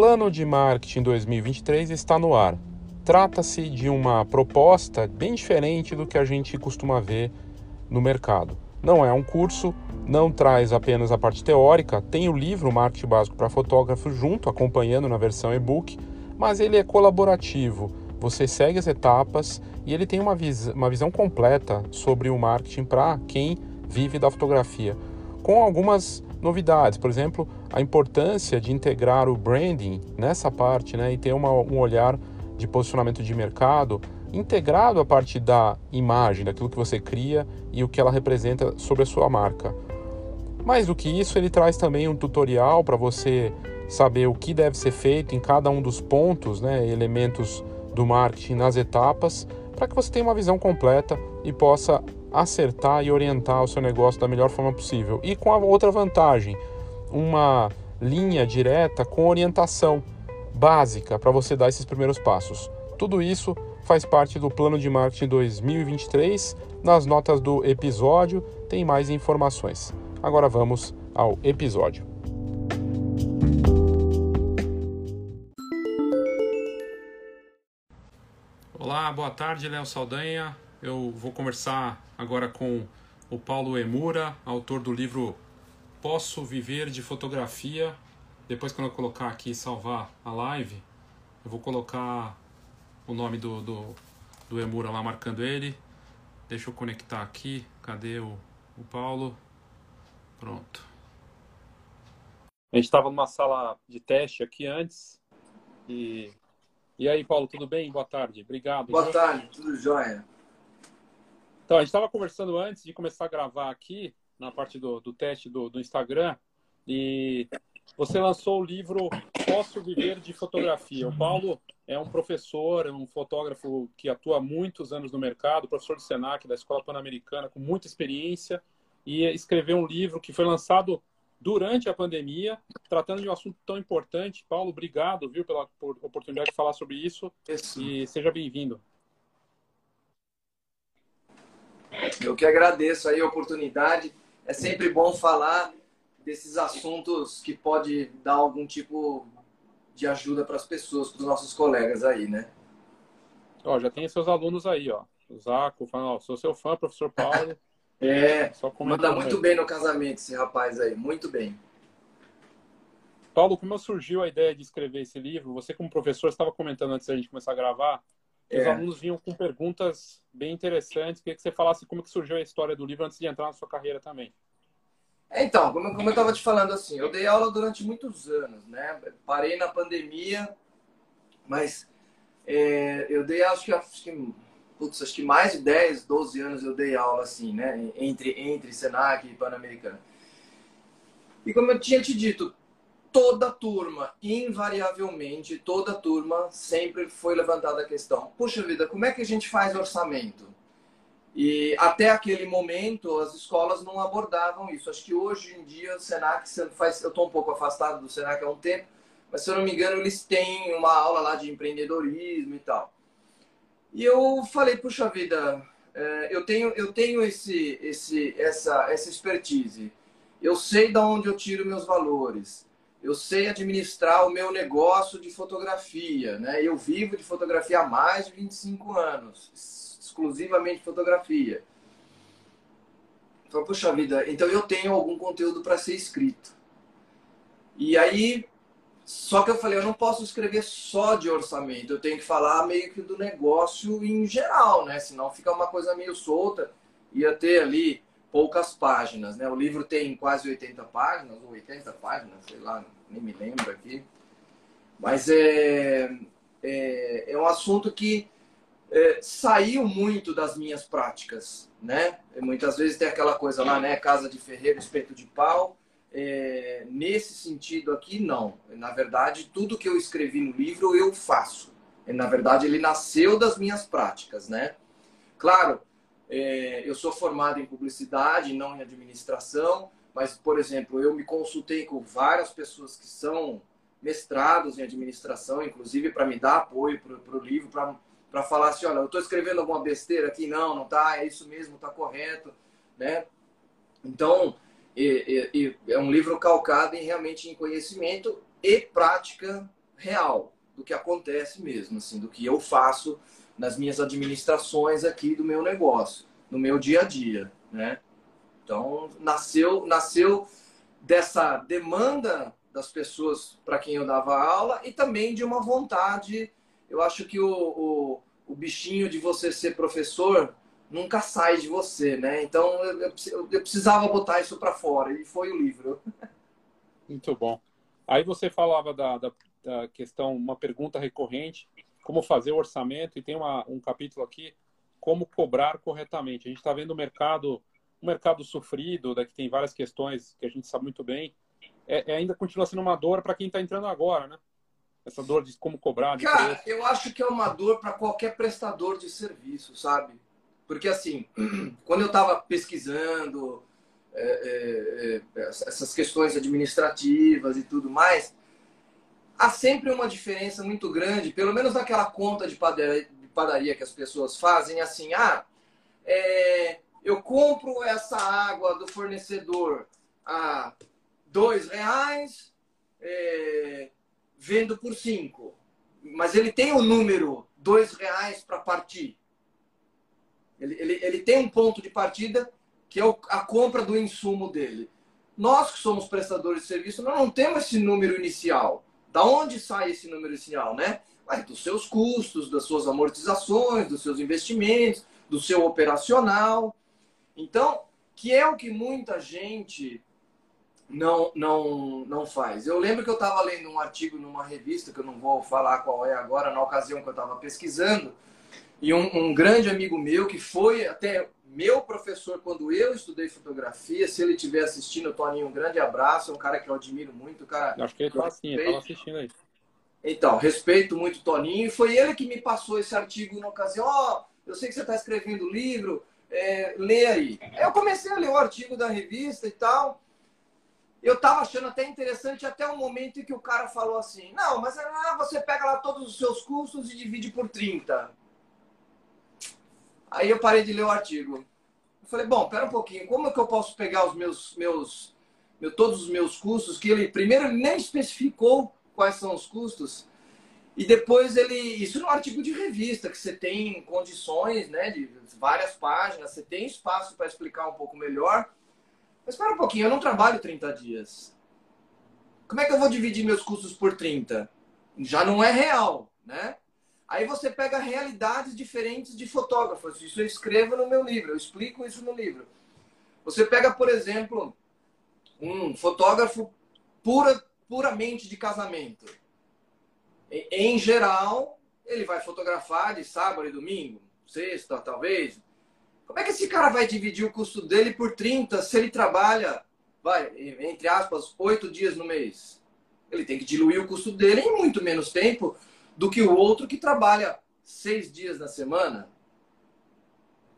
Plano de marketing 2023 está no ar. Trata-se de uma proposta bem diferente do que a gente costuma ver no mercado. Não é um curso, não traz apenas a parte teórica, tem o livro Marketing Básico para Fotógrafo junto, acompanhando na versão e-book, mas ele é colaborativo. Você segue as etapas e ele tem uma, vis uma visão completa sobre o marketing para quem vive da fotografia, com algumas novidades. Por exemplo, a importância de integrar o branding nessa parte né, e ter uma, um olhar de posicionamento de mercado integrado a parte da imagem, daquilo que você cria e o que ela representa sobre a sua marca. Mais do que isso, ele traz também um tutorial para você saber o que deve ser feito em cada um dos pontos, né, elementos do marketing nas etapas, para que você tenha uma visão completa e possa acertar e orientar o seu negócio da melhor forma possível. E com a outra vantagem, uma linha direta com orientação básica para você dar esses primeiros passos. Tudo isso faz parte do plano de marketing 2023. Nas notas do episódio tem mais informações. Agora vamos ao episódio. Olá, boa tarde, Léo Saldanha. Eu vou conversar agora com o Paulo Emura, autor do livro Posso Viver de Fotografia. Depois, quando eu colocar aqui salvar a live, eu vou colocar o nome do, do, do Emura lá marcando ele. Deixa eu conectar aqui. Cadê o, o Paulo? Pronto. A gente estava numa sala de teste aqui antes. E, e aí, Paulo, tudo bem? Boa tarde. Obrigado. Boa tarde, tudo jóia. Então, a gente estava conversando antes de começar a gravar aqui, na parte do, do teste do, do Instagram, e você lançou o livro Posso Viver de Fotografia. O Paulo é um professor, é um fotógrafo que atua há muitos anos no mercado, professor do SENAC, da Escola Pan-Americana, com muita experiência, e escreveu um livro que foi lançado durante a pandemia, tratando de um assunto tão importante. Paulo, obrigado, viu, pela oportunidade de falar sobre isso, e seja bem-vindo. Eu que agradeço aí a oportunidade. É sempre bom falar desses assuntos que pode dar algum tipo de ajuda para as pessoas, para os nossos colegas aí, né? Ó, já tem seus alunos aí, ó. O Zaco falando, ó, sou seu fã, professor Paulo. é, manda muito aí. bem no casamento esse rapaz aí, muito bem. Paulo, como surgiu a ideia de escrever esse livro? Você, como professor, estava comentando antes da gente começar a gravar, é. Os alunos vinham com perguntas bem interessantes. Queria que você falasse como que surgiu a história do livro antes de entrar na sua carreira também. É, então, como, como eu estava te falando assim, eu dei aula durante muitos anos, né? Parei na pandemia, mas é, eu dei acho que, acho que, putz, acho que mais de 10, 12 anos eu dei aula assim, né? Entre, entre Senac e Pan-Americana. E como eu tinha te dito, toda turma, invariavelmente, toda turma sempre foi levantada a questão: puxa vida, como é que a gente faz orçamento? E até aquele momento as escolas não abordavam isso. Acho que hoje em dia o Senac faz, eu estou um pouco afastado do Senac há um tempo, mas se eu não me engano eles têm uma aula lá de empreendedorismo e tal. E eu falei, puxa vida, é, eu tenho eu tenho esse esse essa essa expertise. Eu sei de onde eu tiro meus valores eu sei administrar o meu negócio de fotografia, né? Eu vivo de fotografia há mais de 25 anos, exclusivamente fotografia. Então, puxa vida, então eu tenho algum conteúdo para ser escrito. E aí, só que eu falei, eu não posso escrever só de orçamento, eu tenho que falar meio que do negócio em geral, né? Senão fica uma coisa meio solta. Ia ter ali poucas páginas, né? O livro tem quase 80 páginas, ou 80 páginas, sei lá, nem me lembro aqui. Mas é, é, é um assunto que é, saiu muito das minhas práticas, né? Muitas vezes tem aquela coisa lá, né? Casa de ferreiro, espeto de pau. É, nesse sentido aqui, não. Na verdade, tudo que eu escrevi no livro eu faço. Na verdade, ele nasceu das minhas práticas, né? Claro, é, eu sou formado em publicidade, não em administração, mas, por exemplo, eu me consultei com várias pessoas que são mestrados em administração, inclusive para me dar apoio para o livro, para falar assim, olha, eu estou escrevendo alguma besteira aqui, não, não tá, é isso mesmo, está correto, né? Então, é, é, um livro calcado em realmente em conhecimento e prática real do que acontece mesmo, assim, do que eu faço nas minhas administrações aqui do meu negócio, no meu dia a dia, né? Então, nasceu, nasceu dessa demanda das pessoas para quem eu dava aula e também de uma vontade. Eu acho que o, o, o bichinho de você ser professor nunca sai de você, né? Então, eu, eu, eu precisava botar isso para fora e foi o livro. Muito bom. Aí você falava da, da, da questão, uma pergunta recorrente, como fazer o orçamento, e tem uma, um capítulo aqui, como cobrar corretamente. A gente está vendo o mercado, um mercado sofrido, daqui tem várias questões que a gente sabe muito bem, é, é ainda continua sendo uma dor para quem está entrando agora, né? Essa dor de como cobrar. De Cara, preço. eu acho que é uma dor para qualquer prestador de serviço, sabe? Porque assim, quando eu estava pesquisando é, é, é, essas questões administrativas e tudo mais, há sempre uma diferença muito grande, pelo menos naquela conta de padaria, que as pessoas fazem, assim, ah, é, eu compro essa água do fornecedor a dois reais, é, vendo por cinco, mas ele tem o um número dois reais para partir. Ele, ele, ele tem um ponto de partida que é a compra do insumo dele. Nós que somos prestadores de serviço, nós não temos esse número inicial. Da onde sai esse número inicial, né? Mas dos seus custos, das suas amortizações, dos seus investimentos, do seu operacional. Então, que é o que muita gente não não não faz. Eu lembro que eu estava lendo um artigo numa revista que eu não vou falar qual é agora, na ocasião que eu estava pesquisando, e um, um, grande amigo meu que foi até meu professor quando eu estudei fotografia, se ele estiver assistindo, Toninho, um grande abraço, é um cara que eu admiro muito, cara. Acho que ele está assim, estava assistindo aí. Então, respeito muito o Toninho, e foi ele que me passou esse artigo na ocasião. Ó, oh, eu sei que você está escrevendo livro, é, lê aí. Eu comecei a ler o artigo da revista e tal. Eu estava achando até interessante até o momento em que o cara falou assim: não, mas ah, você pega lá todos os seus custos e divide por 30. Aí eu parei de ler o artigo. Eu falei, bom, pera um pouquinho, como é que eu posso pegar os meus, meus, meu, todos os meus custos, que ele primeiro ele nem especificou quais são os custos, e depois ele, isso no artigo de revista, que você tem condições, né, de várias páginas, você tem espaço para explicar um pouco melhor. Mas espera um pouquinho, eu não trabalho 30 dias. Como é que eu vou dividir meus custos por 30? Já não é real, né? Aí você pega realidades diferentes de fotógrafos. Isso eu escrevo no meu livro, eu explico isso no livro. Você pega, por exemplo, um fotógrafo pura, puramente de casamento. Em geral, ele vai fotografar de sábado e domingo, sexta, talvez. Como é que esse cara vai dividir o custo dele por 30 se ele trabalha, vai, entre aspas, oito dias no mês? Ele tem que diluir o custo dele em muito menos tempo do que o outro que trabalha seis dias na semana.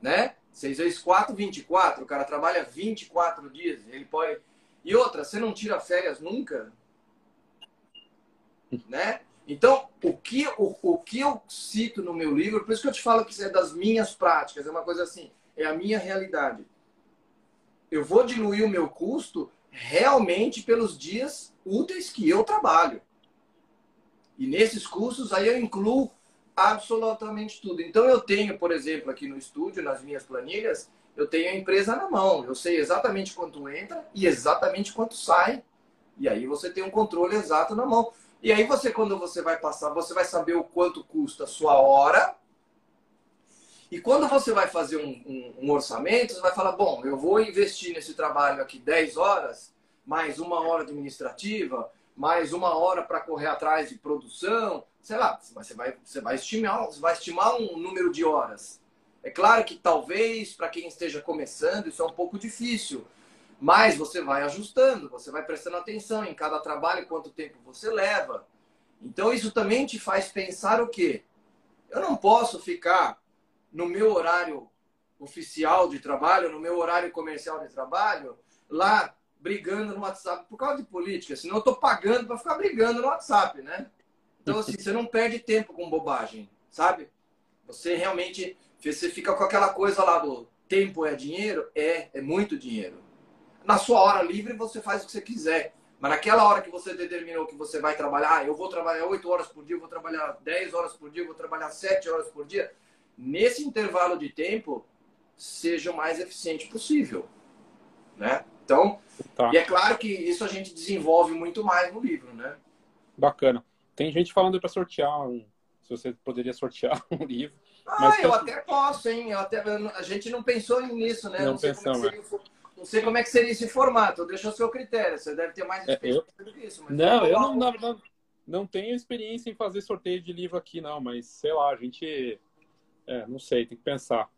Né? Seis vezes quatro, 24. O cara trabalha 24 dias. Ele pode. E outra, você não tira férias nunca? Né? Então, o que, o, o que eu cito no meu livro, por isso que eu te falo que isso é das minhas práticas, é uma coisa assim, é a minha realidade. Eu vou diluir o meu custo realmente pelos dias úteis que eu trabalho. E nesses cursos aí eu incluo absolutamente tudo. Então eu tenho, por exemplo, aqui no estúdio, nas minhas planilhas, eu tenho a empresa na mão. Eu sei exatamente quanto entra e exatamente quanto sai. E aí você tem um controle exato na mão. E aí você, quando você vai passar, você vai saber o quanto custa a sua hora. E quando você vai fazer um, um, um orçamento, você vai falar, bom, eu vou investir nesse trabalho aqui 10 horas, mais uma hora administrativa, mais uma hora para correr atrás de produção, sei lá, você vai, você vai estimar, você vai estimar um número de horas. É claro que talvez para quem esteja começando isso é um pouco difícil, mas você vai ajustando, você vai prestando atenção em cada trabalho, quanto tempo você leva. Então isso também te faz pensar o quê? Eu não posso ficar no meu horário oficial de trabalho, no meu horário comercial de trabalho, lá brigando no WhatsApp por causa de política, senão eu tô pagando para ficar brigando no WhatsApp, né? Então, assim, você não perde tempo com bobagem, sabe? Você realmente, você fica com aquela coisa lá do tempo é dinheiro? É, é muito dinheiro. Na sua hora livre, você faz o que você quiser. Mas naquela hora que você determinou que você vai trabalhar, ah, eu vou trabalhar 8 horas por dia, vou trabalhar 10 horas por dia, vou trabalhar 7 horas por dia, nesse intervalo de tempo, seja o mais eficiente possível. Né? Então, tá. e é claro que isso a gente desenvolve muito mais no livro, né? Bacana. Tem gente falando para sortear um, se você poderia sortear um livro. Ah, eu até posso, hein? Eu até, a gente não pensou nisso, né? Não, não pensamos. É não sei como é que seria esse formato, deixa o seu critério. Você deve ter mais experiência é, eu... do que isso. não, eu não, na verdade, não tenho experiência em fazer sorteio de livro aqui, não, mas sei lá, a gente. É, não sei, tem que pensar.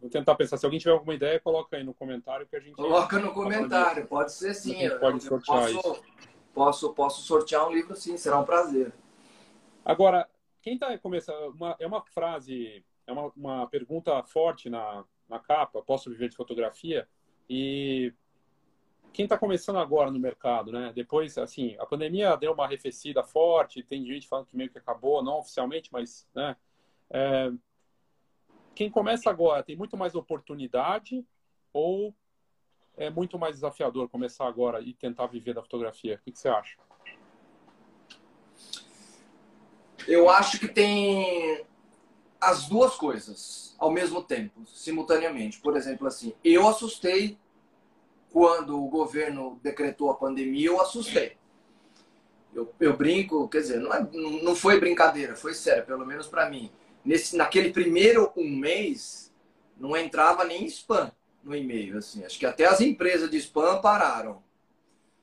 Vou tentar pensar. Se alguém tiver alguma ideia, coloca aí no comentário que a gente. Coloca no comentário, pode ser sim. Eu, pode sortear posso, isso. Posso, posso sortear um livro sim, será um prazer. Agora, quem está começando. Uma, é uma frase, é uma, uma pergunta forte na, na capa: posso viver de fotografia? E quem está começando agora no mercado, né? Depois, assim, a pandemia deu uma arrefecida forte, tem gente falando que meio que acabou, não oficialmente, mas, né? É, quem começa agora tem muito mais oportunidade ou é muito mais desafiador começar agora e tentar viver da fotografia? O que, você acha? Eu acho que tem as duas coisas ao mesmo tempo, simultaneamente. Por exemplo, assim, eu assustei quando o governo decretou a pandemia, eu assustei. Eu, eu brinco, quer dizer, não, é, não foi brincadeira, foi sério, pelo menos para mim. Nesse, naquele primeiro um mês, não entrava nem spam no e-mail, assim. Acho que até as empresas de spam pararam.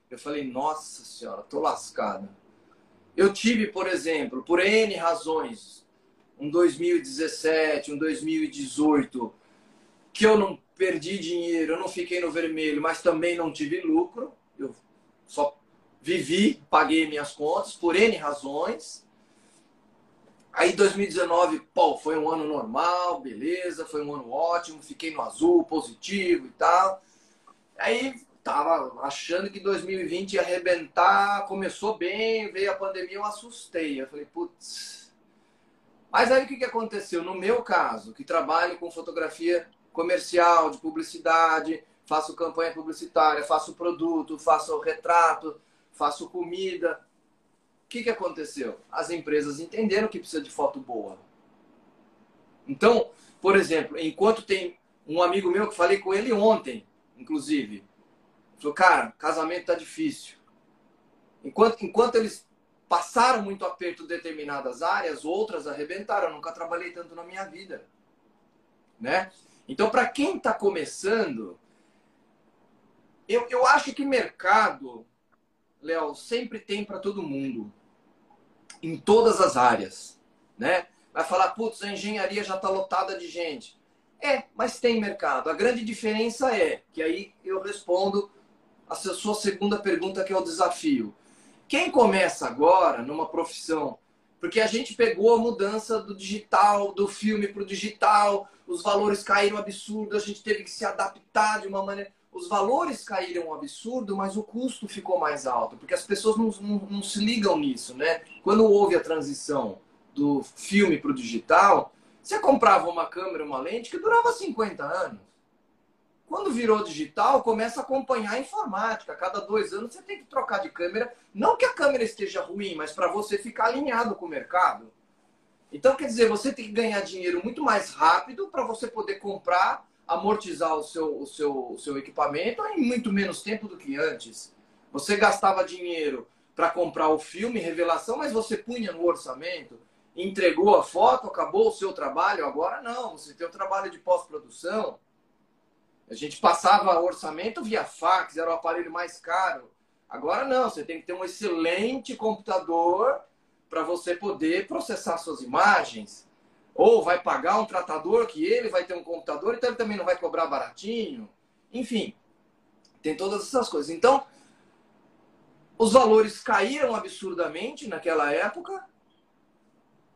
Eu falei, nossa senhora, tô lascada. Eu tive, por exemplo, por N razões, um 2017, um 2018, que eu não perdi dinheiro, eu não fiquei no vermelho, mas também não tive lucro. Eu só vivi, paguei minhas contas por N razões. Aí 2019, pô, foi um ano normal, beleza, foi um ano ótimo, fiquei no azul, positivo e tal. Aí tava achando que 2020 ia arrebentar, começou bem, veio a pandemia, eu assustei. Eu falei, putz, mas aí o que, que aconteceu? No meu caso, que trabalho com fotografia comercial, de publicidade, faço campanha publicitária, faço produto, faço retrato, faço comida. Que, que aconteceu? As empresas entenderam que precisa de foto boa. Então, por exemplo, enquanto tem um amigo meu que falei com ele ontem, inclusive, falou, cara, casamento tá difícil. Enquanto, enquanto eles passaram muito aperto em determinadas áreas, outras arrebentaram. Eu nunca trabalhei tanto na minha vida, né? Então, para quem está começando, eu, eu acho que mercado, Léo, sempre tem para todo mundo, em todas as áreas, né? Vai falar, putz, a engenharia já está lotada de gente. É, mas tem mercado. A grande diferença é, que aí eu respondo a sua segunda pergunta, que é o desafio quem começa agora numa profissão, porque a gente pegou a mudança do digital, do filme para o digital, os valores caíram absurdo, a gente teve que se adaptar de uma maneira. Os valores caíram absurdo, mas o custo ficou mais alto, porque as pessoas não, não, não se ligam nisso, né? Quando houve a transição do filme para o digital, você comprava uma câmera, uma lente que durava 50 anos. Quando virou digital, começa a acompanhar a informática. Cada dois anos você tem que trocar de câmera. Não que a câmera esteja ruim, mas para você ficar alinhado com o mercado. Então, quer dizer, você tem que ganhar dinheiro muito mais rápido para você poder comprar, amortizar o seu, o, seu, o seu equipamento em muito menos tempo do que antes. Você gastava dinheiro para comprar o filme, revelação, mas você punha no orçamento, entregou a foto, acabou o seu trabalho. Agora não, você tem o trabalho de pós-produção a gente passava orçamento via fax, era o aparelho mais caro. Agora não, você tem que ter um excelente computador para você poder processar suas imagens. Ou vai pagar um tratador que ele vai ter um computador, então ele também não vai cobrar baratinho. Enfim, tem todas essas coisas. Então, os valores caíram absurdamente naquela época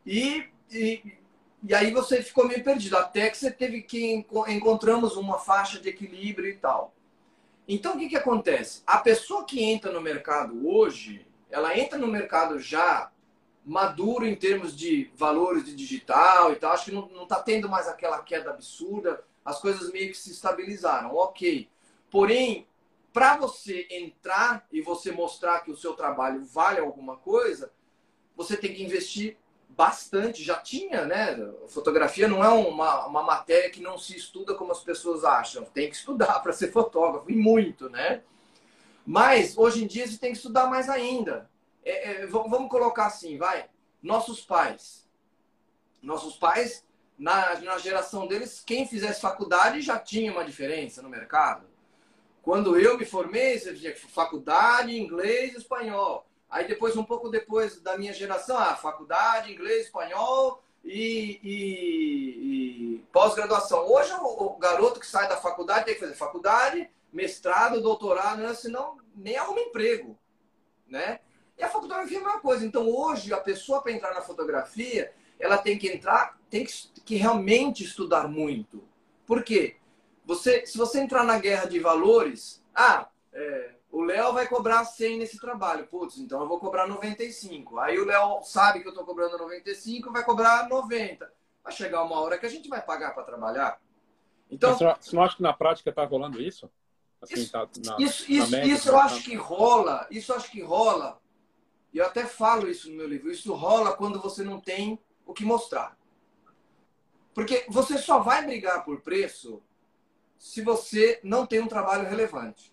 e, e e aí você ficou meio perdido, até que você teve que encontramos uma faixa de equilíbrio e tal. Então o que, que acontece? A pessoa que entra no mercado hoje, ela entra no mercado já maduro em termos de valores de digital e tal. Acho que não está tendo mais aquela queda absurda. As coisas meio que se estabilizaram, ok. Porém, para você entrar e você mostrar que o seu trabalho vale alguma coisa, você tem que investir bastante. Já tinha, né? Fotografia não é uma, uma matéria que não se estuda como as pessoas acham. Tem que estudar para ser fotógrafo, e muito, né? Mas hoje em dia você tem que estudar mais ainda. É, é, vamos colocar assim, vai. Nossos pais. Nossos pais, na, na geração deles, quem fizesse faculdade já tinha uma diferença no mercado. Quando eu me formei, você tinha faculdade, inglês espanhol. Aí depois, um pouco depois da minha geração, a ah, faculdade, inglês, espanhol e, e, e pós-graduação. Hoje o, o, garoto que sai da faculdade tem que fazer faculdade, mestrado, doutorado, né? senão nem arruma emprego, né? E a fotografia é a mesma coisa. Então hoje a pessoa para entrar na fotografia, ela tem que entrar, tem que, que realmente estudar muito. Por quê? Você, se você entrar na guerra de valores, ah, é, o Léo vai cobrar 100 nesse trabalho. Putz, então eu vou cobrar 95. Aí o Léo sabe que eu estou cobrando 95, vai cobrar 90. Vai chegar uma hora que a gente vai pagar para trabalhar. Então, você não acha que na prática está rolando isso? Assim, isso, tá na, isso, isso, média, isso eu tá... acho que rola. Isso eu acho que rola. E eu até falo isso no meu livro. Isso rola quando você não tem o que mostrar. Porque você só vai brigar por preço se você não tem um trabalho relevante.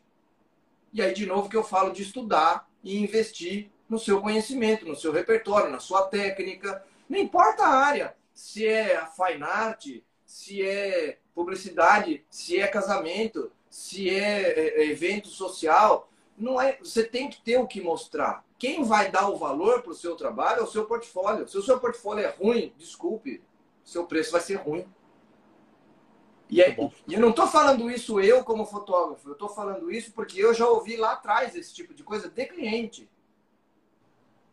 E aí, de novo, que eu falo de estudar e investir no seu conhecimento, no seu repertório, na sua técnica. Não importa a área, se é a fine art, se é publicidade, se é casamento, se é, é, é evento social. Não é, você tem que ter o que mostrar. Quem vai dar o valor para o seu trabalho é o seu portfólio. Se o seu portfólio é ruim, desculpe, seu preço vai ser ruim. E, é, e eu não estou falando isso eu como fotógrafo, eu estou falando isso porque eu já ouvi lá atrás esse tipo de coisa de cliente.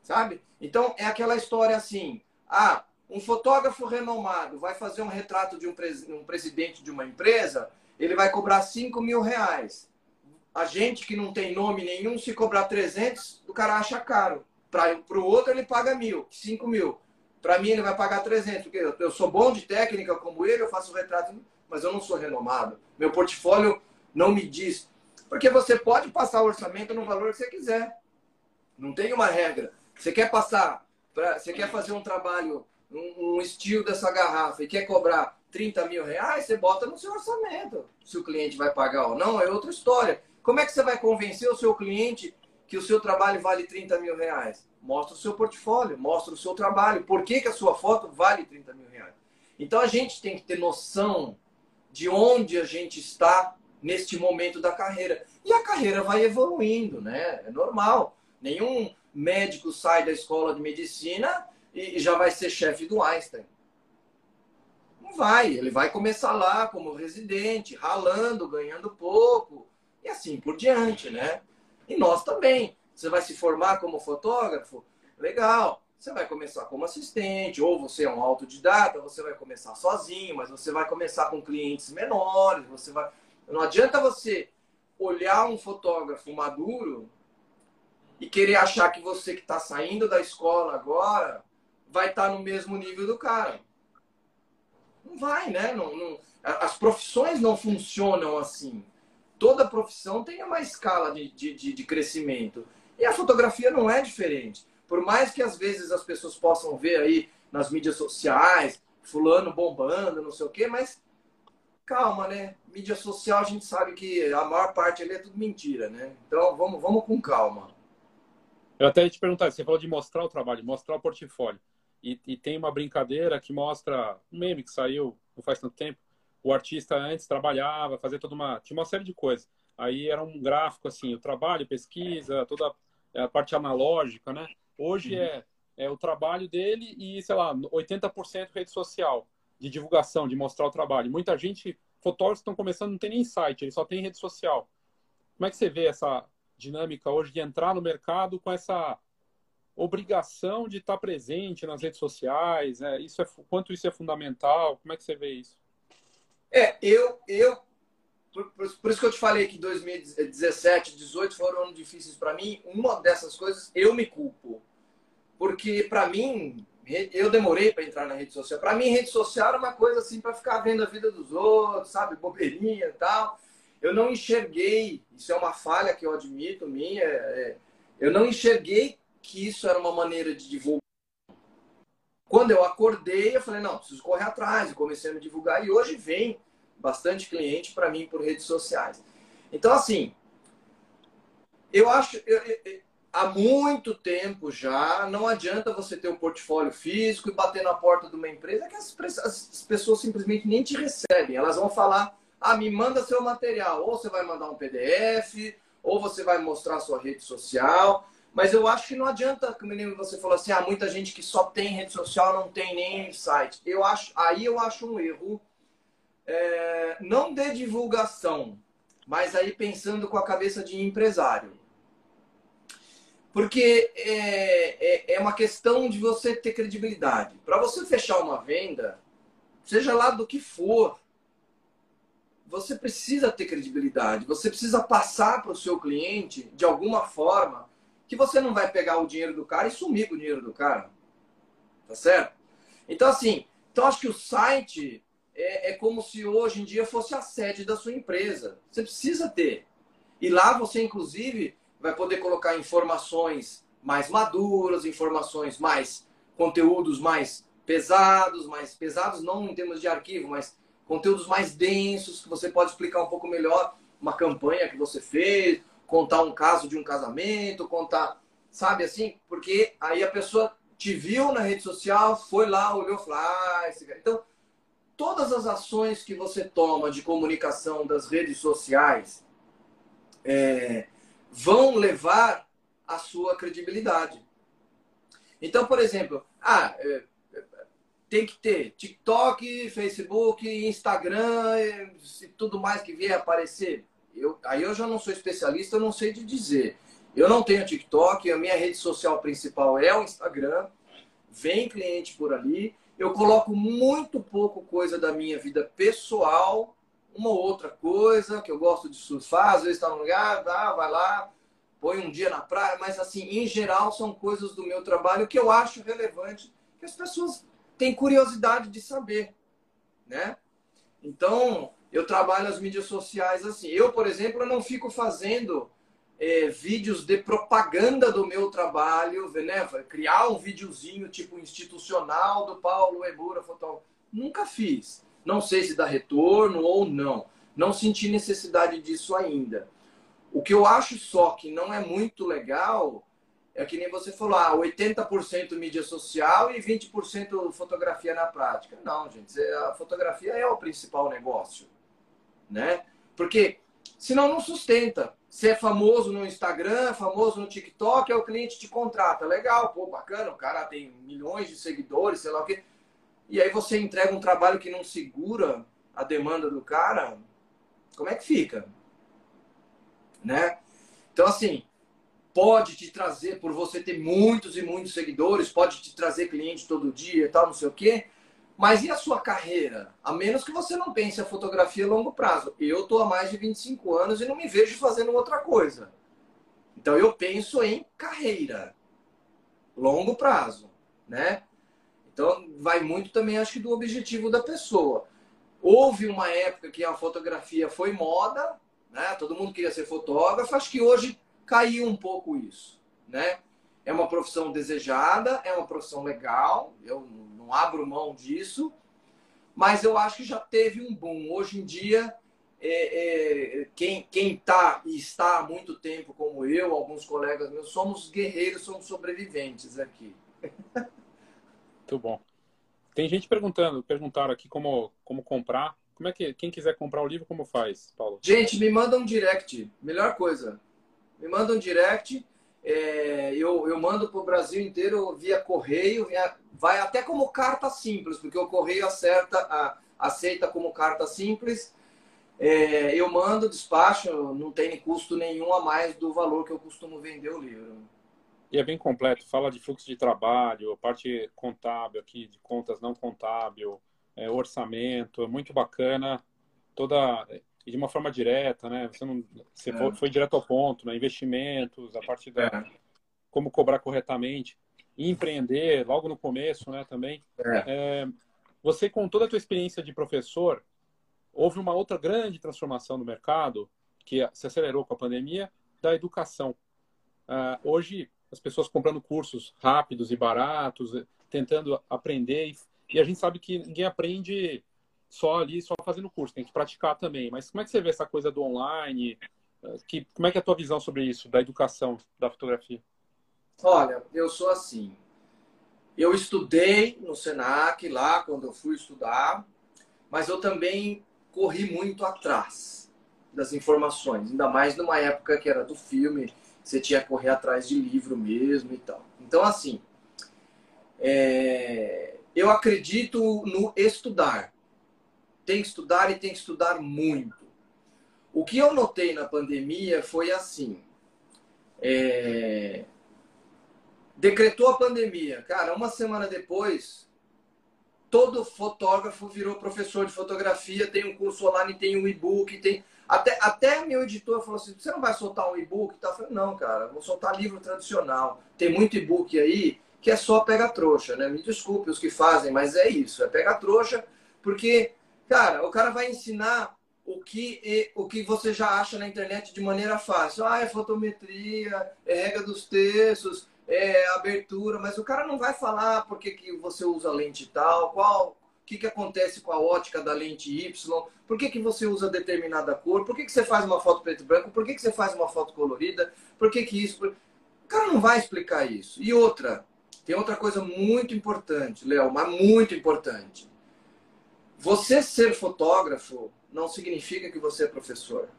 Sabe? Então é aquela história assim: ah, um fotógrafo renomado vai fazer um retrato de um, pres um presidente de uma empresa, ele vai cobrar 5 mil reais. A gente que não tem nome nenhum, se cobrar 300, o cara acha caro. Para o outro ele paga mil, 5 mil. Para mim ele vai pagar 300, porque eu sou bom de técnica como ele, eu faço retrato mas eu não sou renomado. Meu portfólio não me diz. Porque você pode passar o orçamento no valor que você quiser. Não tem uma regra. Você quer passar, pra, você quer fazer um trabalho, um, um estilo dessa garrafa e quer cobrar 30 mil reais, você bota no seu orçamento. Se o cliente vai pagar ou não, é outra história. Como é que você vai convencer o seu cliente que o seu trabalho vale 30 mil reais? Mostra o seu portfólio, mostra o seu trabalho. Por que, que a sua foto vale 30 mil reais? Então a gente tem que ter noção de onde a gente está neste momento da carreira. E a carreira vai evoluindo, né? É normal. Nenhum médico sai da escola de medicina e já vai ser chefe do Einstein. Não vai. Ele vai começar lá como residente, ralando, ganhando pouco, e assim por diante, né? E nós também. Você vai se formar como fotógrafo? Legal. Você vai começar como assistente, ou você é um autodidata, você vai começar sozinho, mas você vai começar com clientes menores, você vai. Não adianta você olhar um fotógrafo maduro e querer achar que você que está saindo da escola agora vai estar tá no mesmo nível do cara. Não vai, né? Não, não, as profissões não funcionam assim. Toda profissão tem uma escala de, de, de crescimento. E a fotografia não é diferente. Por mais que às vezes as pessoas possam ver aí nas mídias sociais, fulano bombando, não sei o quê, mas calma, né? Mídia social a gente sabe que a maior parte ali é tudo mentira, né? Então vamos, vamos com calma. Eu até ia te perguntar, você falou de mostrar o trabalho, mostrar o portfólio. E, e, tem uma brincadeira que mostra um meme que saiu não faz tanto tempo. O artista antes trabalhava, fazia toda uma. tinha uma série de coisas. Aí era um gráfico assim, o trabalho, pesquisa, toda a parte analógica, né? Hoje uhum. é, é o trabalho dele e, sei lá, 80% rede social, de divulgação, de mostrar o trabalho. Muita gente, fotógrafos estão começando, não tem nem site, ele só tem rede social. Como é que você vê essa dinâmica hoje de entrar no mercado com essa obrigação de estar presente nas redes sociais? Né? Isso é, quanto isso é fundamental? Como é que você vê isso? É, eu, eu por, por, isso que eu te falei que 2017, 2018 foram anos difíceis para mim. Uma dessas coisas eu me culpo. Porque para mim, eu demorei para entrar na rede social. Para mim, rede social era uma coisa assim para ficar vendo a vida dos outros, sabe? Bobeirinha e tal. eu não enxerguei, isso é uma falha que eu admito minha, é eu não enxerguei que isso era uma maneira de divulgar. Quando eu acordei, eu falei, não, preciso correr atrás, e comecei a me divulgar, e hoje vem bastante cliente para mim por redes sociais. Então, assim, eu acho, eu, eu, há muito tempo já, não adianta você ter um portfólio físico e bater na porta de uma empresa que as, as pessoas simplesmente nem te recebem. Elas vão falar, ah, me manda seu material. Ou você vai mandar um PDF, ou você vai mostrar sua rede social. Mas eu acho que não adianta, como você falou assim, ah, muita gente que só tem rede social não tem nem site. Eu acho, aí eu acho um erro, é, não de divulgação, mas aí pensando com a cabeça de empresário. Porque é, é, é uma questão de você ter credibilidade. Para você fechar uma venda, seja lá do que for, você precisa ter credibilidade. Você precisa passar para o seu cliente, de alguma forma, que você não vai pegar o dinheiro do cara e sumir com o dinheiro do cara. Tá certo? Então, assim, então acho que o site é, é como se hoje em dia fosse a sede da sua empresa. Você precisa ter. E lá você, inclusive, vai poder colocar informações mais maduras, informações mais conteúdos mais pesados, mais pesados não em termos de arquivo, mas conteúdos mais densos que você pode explicar um pouco melhor uma campanha que você fez, contar um caso de um casamento, contar, sabe assim? Porque aí a pessoa te viu na rede social, foi lá, olhou, falou, ah, esse cara. Então, todas as ações que você toma de comunicação das redes sociais, é, vão levar a sua credibilidade. Então, por exemplo, ah, é, tem que ter TikTok, Facebook, Instagram e tudo mais que vier aparecer. Eu, aí eu já não sou especialista, eu não sei de dizer. Eu não tenho TikTok, a minha rede social principal é o Instagram. Vem cliente por ali. Eu coloco muito pouco coisa da minha vida pessoal uma outra coisa que eu gosto de surfar, às vezes está no lugar, dá, vai lá, põe um dia na praia, mas assim, em geral são coisas do meu trabalho que eu acho relevante, que as pessoas têm curiosidade de saber, né? Então, eu trabalho as mídias sociais assim. Eu, por exemplo, não fico fazendo é, vídeos de propaganda do meu trabalho, né? Criar um videozinho tipo institucional do Paulo Ebura, fotógrafo. Nunca fiz. Não sei se dá retorno ou não. Não senti necessidade disso ainda. O que eu acho só que não é muito legal é que nem você falou, ah, 80% mídia social e 20% fotografia na prática. Não, gente, a fotografia é o principal negócio, né? Porque senão não sustenta. Você é famoso no Instagram, famoso no TikTok, é o cliente te contrata. Legal, pô, bacana, o cara tem milhões de seguidores, sei lá o quê e aí você entrega um trabalho que não segura a demanda do cara, como é que fica? Né? Então, assim, pode te trazer, por você ter muitos e muitos seguidores, pode te trazer cliente todo dia e tal, não sei o quê. Mas e a sua carreira? A menos que você não pense a fotografia a longo prazo. Eu estou há mais de 25 anos e não me vejo fazendo outra coisa. Então eu penso em carreira, longo prazo, né? Então, vai muito também, acho que, do objetivo da pessoa. Houve uma época que a fotografia foi moda, né? Todo mundo queria ser fotógrafo. Acho que hoje caiu um pouco isso, né? É uma profissão desejada, é uma profissão legal. Eu não abro mão disso, mas eu acho que já teve um boom. Hoje em dia, é, é, quem quem tá e está há muito tempo, como eu, alguns colegas meus, somos guerreiros, somos sobreviventes aqui. Muito bom. Tem gente perguntando, perguntaram aqui como, como comprar. Como é que quem quiser comprar o livro, como faz, Paulo? Gente, me manda um direct. Melhor coisa. Me manda um direct. É, eu, eu mando para o Brasil inteiro via correio. Via, vai até como carta simples, porque o correio acerta, a, aceita como carta simples. É, eu mando, despacho, não tem custo nenhum a mais do valor que eu costumo vender o livro. E é bem completo, fala de fluxo de trabalho, parte contábil aqui, de contas não contábil, é, orçamento, é muito bacana, toda e de uma forma direta, né? Você não, você é. foi, foi, direto ao ponto, né? Investimentos, a parte da é. como cobrar corretamente, e empreender logo no começo, né? Também. É. é. você com toda a tua experiência de professor, houve uma outra grande transformação no mercado, que se acelerou com a pandemia, da educação. Uh, hoje, as pessoas comprando cursos rápidos e baratos, tentando aprender, e a gente sabe que ninguém aprende só ali, só fazendo curso, tem que praticar também. Mas como é que você vê essa coisa do online? Eh, que, como é que é a tua visão sobre isso, da educação da fotografia? Olha, eu sou assim. Eu estudei no Senac lá quando eu fui estudar, mas eu também corri muito atrás das informações, ainda mais numa época que era do filme, você tinha que correr atrás de livro mesmo e tal. Então, assim, é... eu acredito no estudar. Tem que estudar e tem que estudar muito. O que eu notei na pandemia foi assim: é... decretou a pandemia, cara, uma semana depois, todo fotógrafo virou professor de fotografia, tem um curso online, tem um e-book, tem. Até, até meu editor falou assim: você não vai soltar um e-book? Tá? Eu falei, não, cara, vou soltar livro tradicional. Tem muito e-book aí que é só pega trouxa, né? Me desculpe os que fazem, mas é isso, é pega trouxa, porque, cara, o cara vai ensinar o que, o que você já acha na internet de maneira fácil. Ah, é fotometria, é regra dos textos, é, abertura, mas o cara não vai falar por que, que você usa lente tal, qual, o que, que acontece com a ótica da lente Y, por que, que você usa determinada cor, por que, que você faz uma foto preto e branco, por que, que você faz uma foto colorida, por que, que isso. O cara não vai explicar isso. E outra, tem outra coisa muito importante, Léo, mas muito importante. Você ser fotógrafo não significa que você é professor.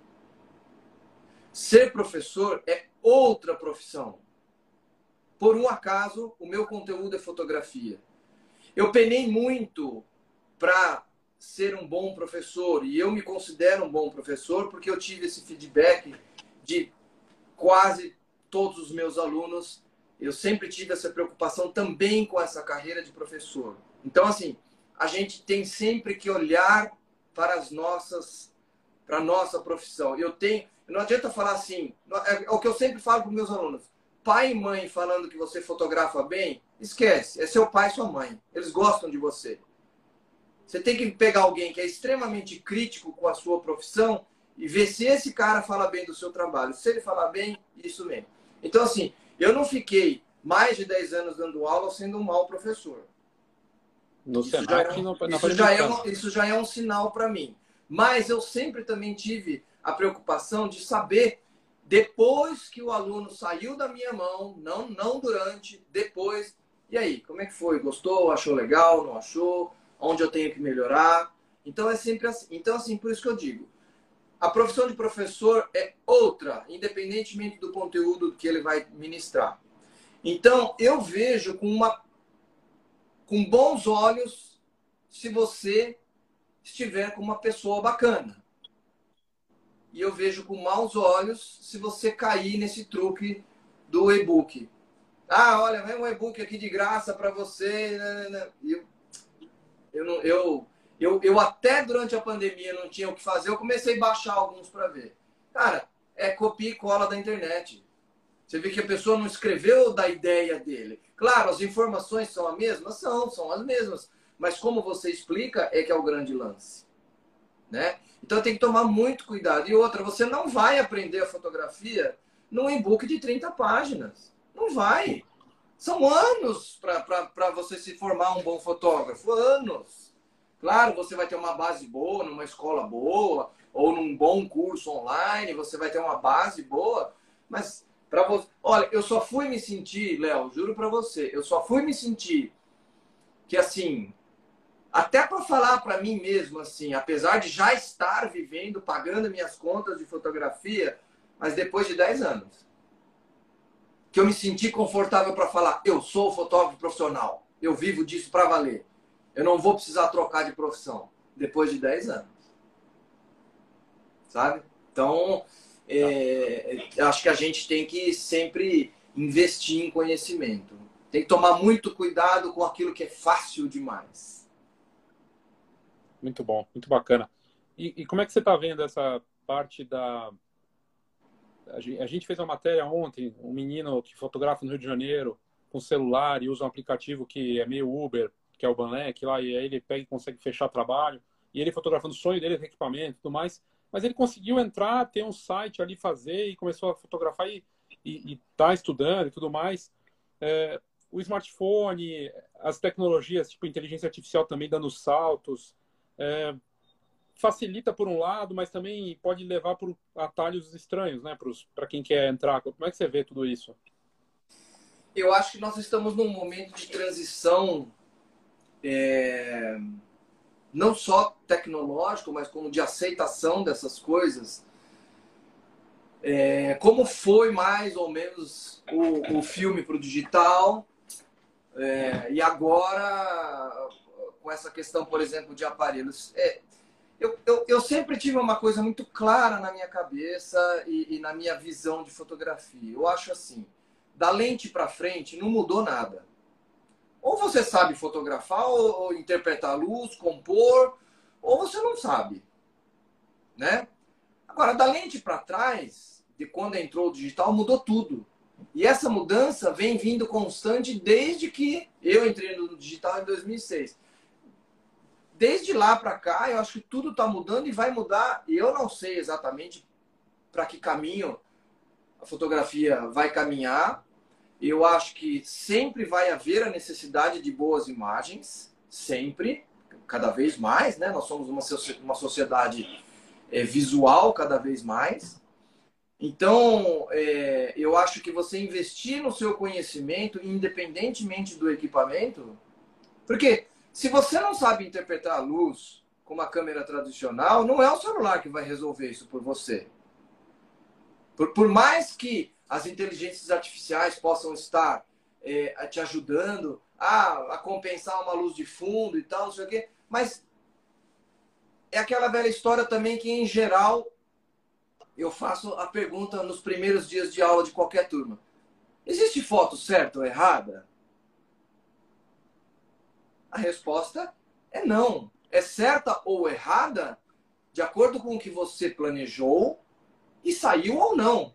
Ser professor é outra profissão. Por um acaso, o meu conteúdo é fotografia. Eu penei muito para ser um bom professor e eu me considero um bom professor porque eu tive esse feedback de quase todos os meus alunos. Eu sempre tive essa preocupação também com essa carreira de professor. Então, assim, a gente tem sempre que olhar para as nossas, para a nossa profissão. Eu tenho, não adianta falar assim, é, é o que eu sempre falo para meus alunos pai e mãe falando que você fotografa bem, esquece. É seu pai e sua mãe. Eles gostam de você. Você tem que pegar alguém que é extremamente crítico com a sua profissão e ver se esse cara fala bem do seu trabalho. Se ele falar bem, isso mesmo. Então, assim, eu não fiquei mais de 10 anos dando aula sendo um mau professor. No isso, já é, um, isso, já é um, isso já é um sinal para mim. Mas eu sempre também tive a preocupação de saber depois que o aluno saiu da minha mão, não, não durante, depois. E aí, como é que foi? Gostou? Achou legal? Não achou? Onde eu tenho que melhorar? Então é sempre assim. Então, assim, por isso que eu digo. A profissão de professor é outra, independentemente do conteúdo que ele vai ministrar. Então, eu vejo com uma com bons olhos se você estiver com uma pessoa bacana e eu vejo com maus olhos se você cair nesse truque do e-book. Ah, olha, vem um e-book aqui de graça para você. Né, né, né. Eu, eu, não, eu, eu, eu até durante a pandemia não tinha o que fazer, eu comecei a baixar alguns para ver. Cara, é copia e cola da internet. Você vê que a pessoa não escreveu da ideia dele. Claro, as informações são as mesmas? São, são as mesmas. Mas como você explica é que é o grande lance. Né? Então tem que tomar muito cuidado. E outra, você não vai aprender a fotografia num e-book de 30 páginas. Não vai. São anos para você se formar um bom fotógrafo. Anos. Claro, você vai ter uma base boa, numa escola boa, ou num bom curso online, você vai ter uma base boa, mas para você. Olha, eu só fui me sentir, Léo, juro para você, eu só fui me sentir que assim, até para falar para mim mesmo assim, apesar de já estar vivendo, pagando minhas contas de fotografia, mas depois de 10 anos, que eu me senti confortável para falar, eu sou fotógrafo profissional, eu vivo disso para valer. Eu não vou precisar trocar de profissão depois de 10 anos. Sabe? Então, é, acho que a gente tem que sempre investir em conhecimento. Tem que tomar muito cuidado com aquilo que é fácil demais. Muito bom, muito bacana. E, e como é que você está vendo essa parte da. A gente fez uma matéria ontem, um menino que fotografa no Rio de Janeiro com celular e usa um aplicativo que é meio Uber, que é o Banlec lá, e aí ele pega e consegue fechar trabalho. e ele fotografando o sonho dele, equipamento e tudo mais. Mas ele conseguiu entrar, ter um site ali, fazer e começou a fotografar e, e, tá estudando e tudo mais. É, o smartphone, as tecnologias, tipo inteligência artificial também dando saltos, é, facilita por um lado, mas também pode levar por atalhos estranhos, né, para quem quer entrar. Como é que você vê tudo isso? Eu acho que nós estamos num momento de transição é, não só tecnológico, mas como de aceitação dessas coisas. É, como foi mais ou menos o, o filme para o digital, é, e agora com essa questão, por exemplo, de aparelhos. É, eu, eu, eu, sempre tive uma coisa muito clara na minha cabeça e, e na minha visão de fotografia. Eu acho assim, da lente para frente não mudou nada. Ou você sabe fotografar, ou, ou interpretar a luz, compor, ou você não sabe. Né? Agora, da lente para trás, de quando entrou o digital, mudou tudo. E essa mudança vem vindo constante desde que eu entrei no digital em 2006. Desde lá para cá, eu acho que tudo está mudando e vai mudar. E eu não sei exatamente para que caminho a fotografia vai caminhar, eu acho que sempre vai haver a necessidade de boas imagens, sempre, cada vez mais, né? Nós somos uma, uma sociedade é, visual cada vez mais. Então, é, eu acho que você investir no seu conhecimento, independentemente do equipamento, porque se você não sabe interpretar a luz com uma câmera tradicional, não é o celular que vai resolver isso por você. Por, por mais que as inteligências artificiais possam estar é, te ajudando a, a compensar uma luz de fundo e tal, não sei o quê. Mas é aquela velha história também que, em geral, eu faço a pergunta nos primeiros dias de aula de qualquer turma. Existe foto certa ou errada? A resposta é não. É certa ou errada de acordo com o que você planejou e saiu ou não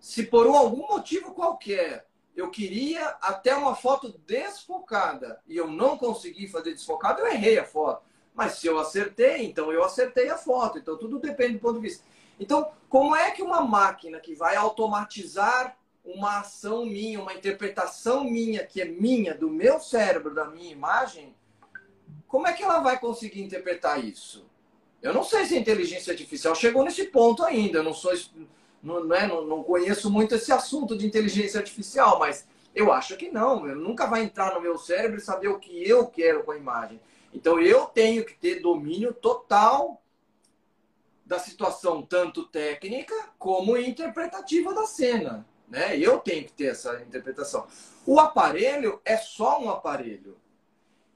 se por algum motivo qualquer eu queria até uma foto desfocada e eu não consegui fazer desfocada, eu errei a foto. Mas se eu acertei, então eu acertei a foto. Então tudo depende do ponto de vista. Então, como é que uma máquina que vai automatizar uma ação minha, uma interpretação minha, que é minha, do meu cérebro, da minha imagem, como é que ela vai conseguir interpretar isso? Eu não sei se a inteligência artificial chegou nesse ponto ainda. Eu não sou não, não, é, não, não conheço muito esse assunto de inteligência artificial, mas eu acho que não. Nunca vai entrar no meu cérebro e saber o que eu quero com a imagem. Então eu tenho que ter domínio total da situação, tanto técnica como interpretativa da cena. Né? Eu tenho que ter essa interpretação. O aparelho é só um aparelho.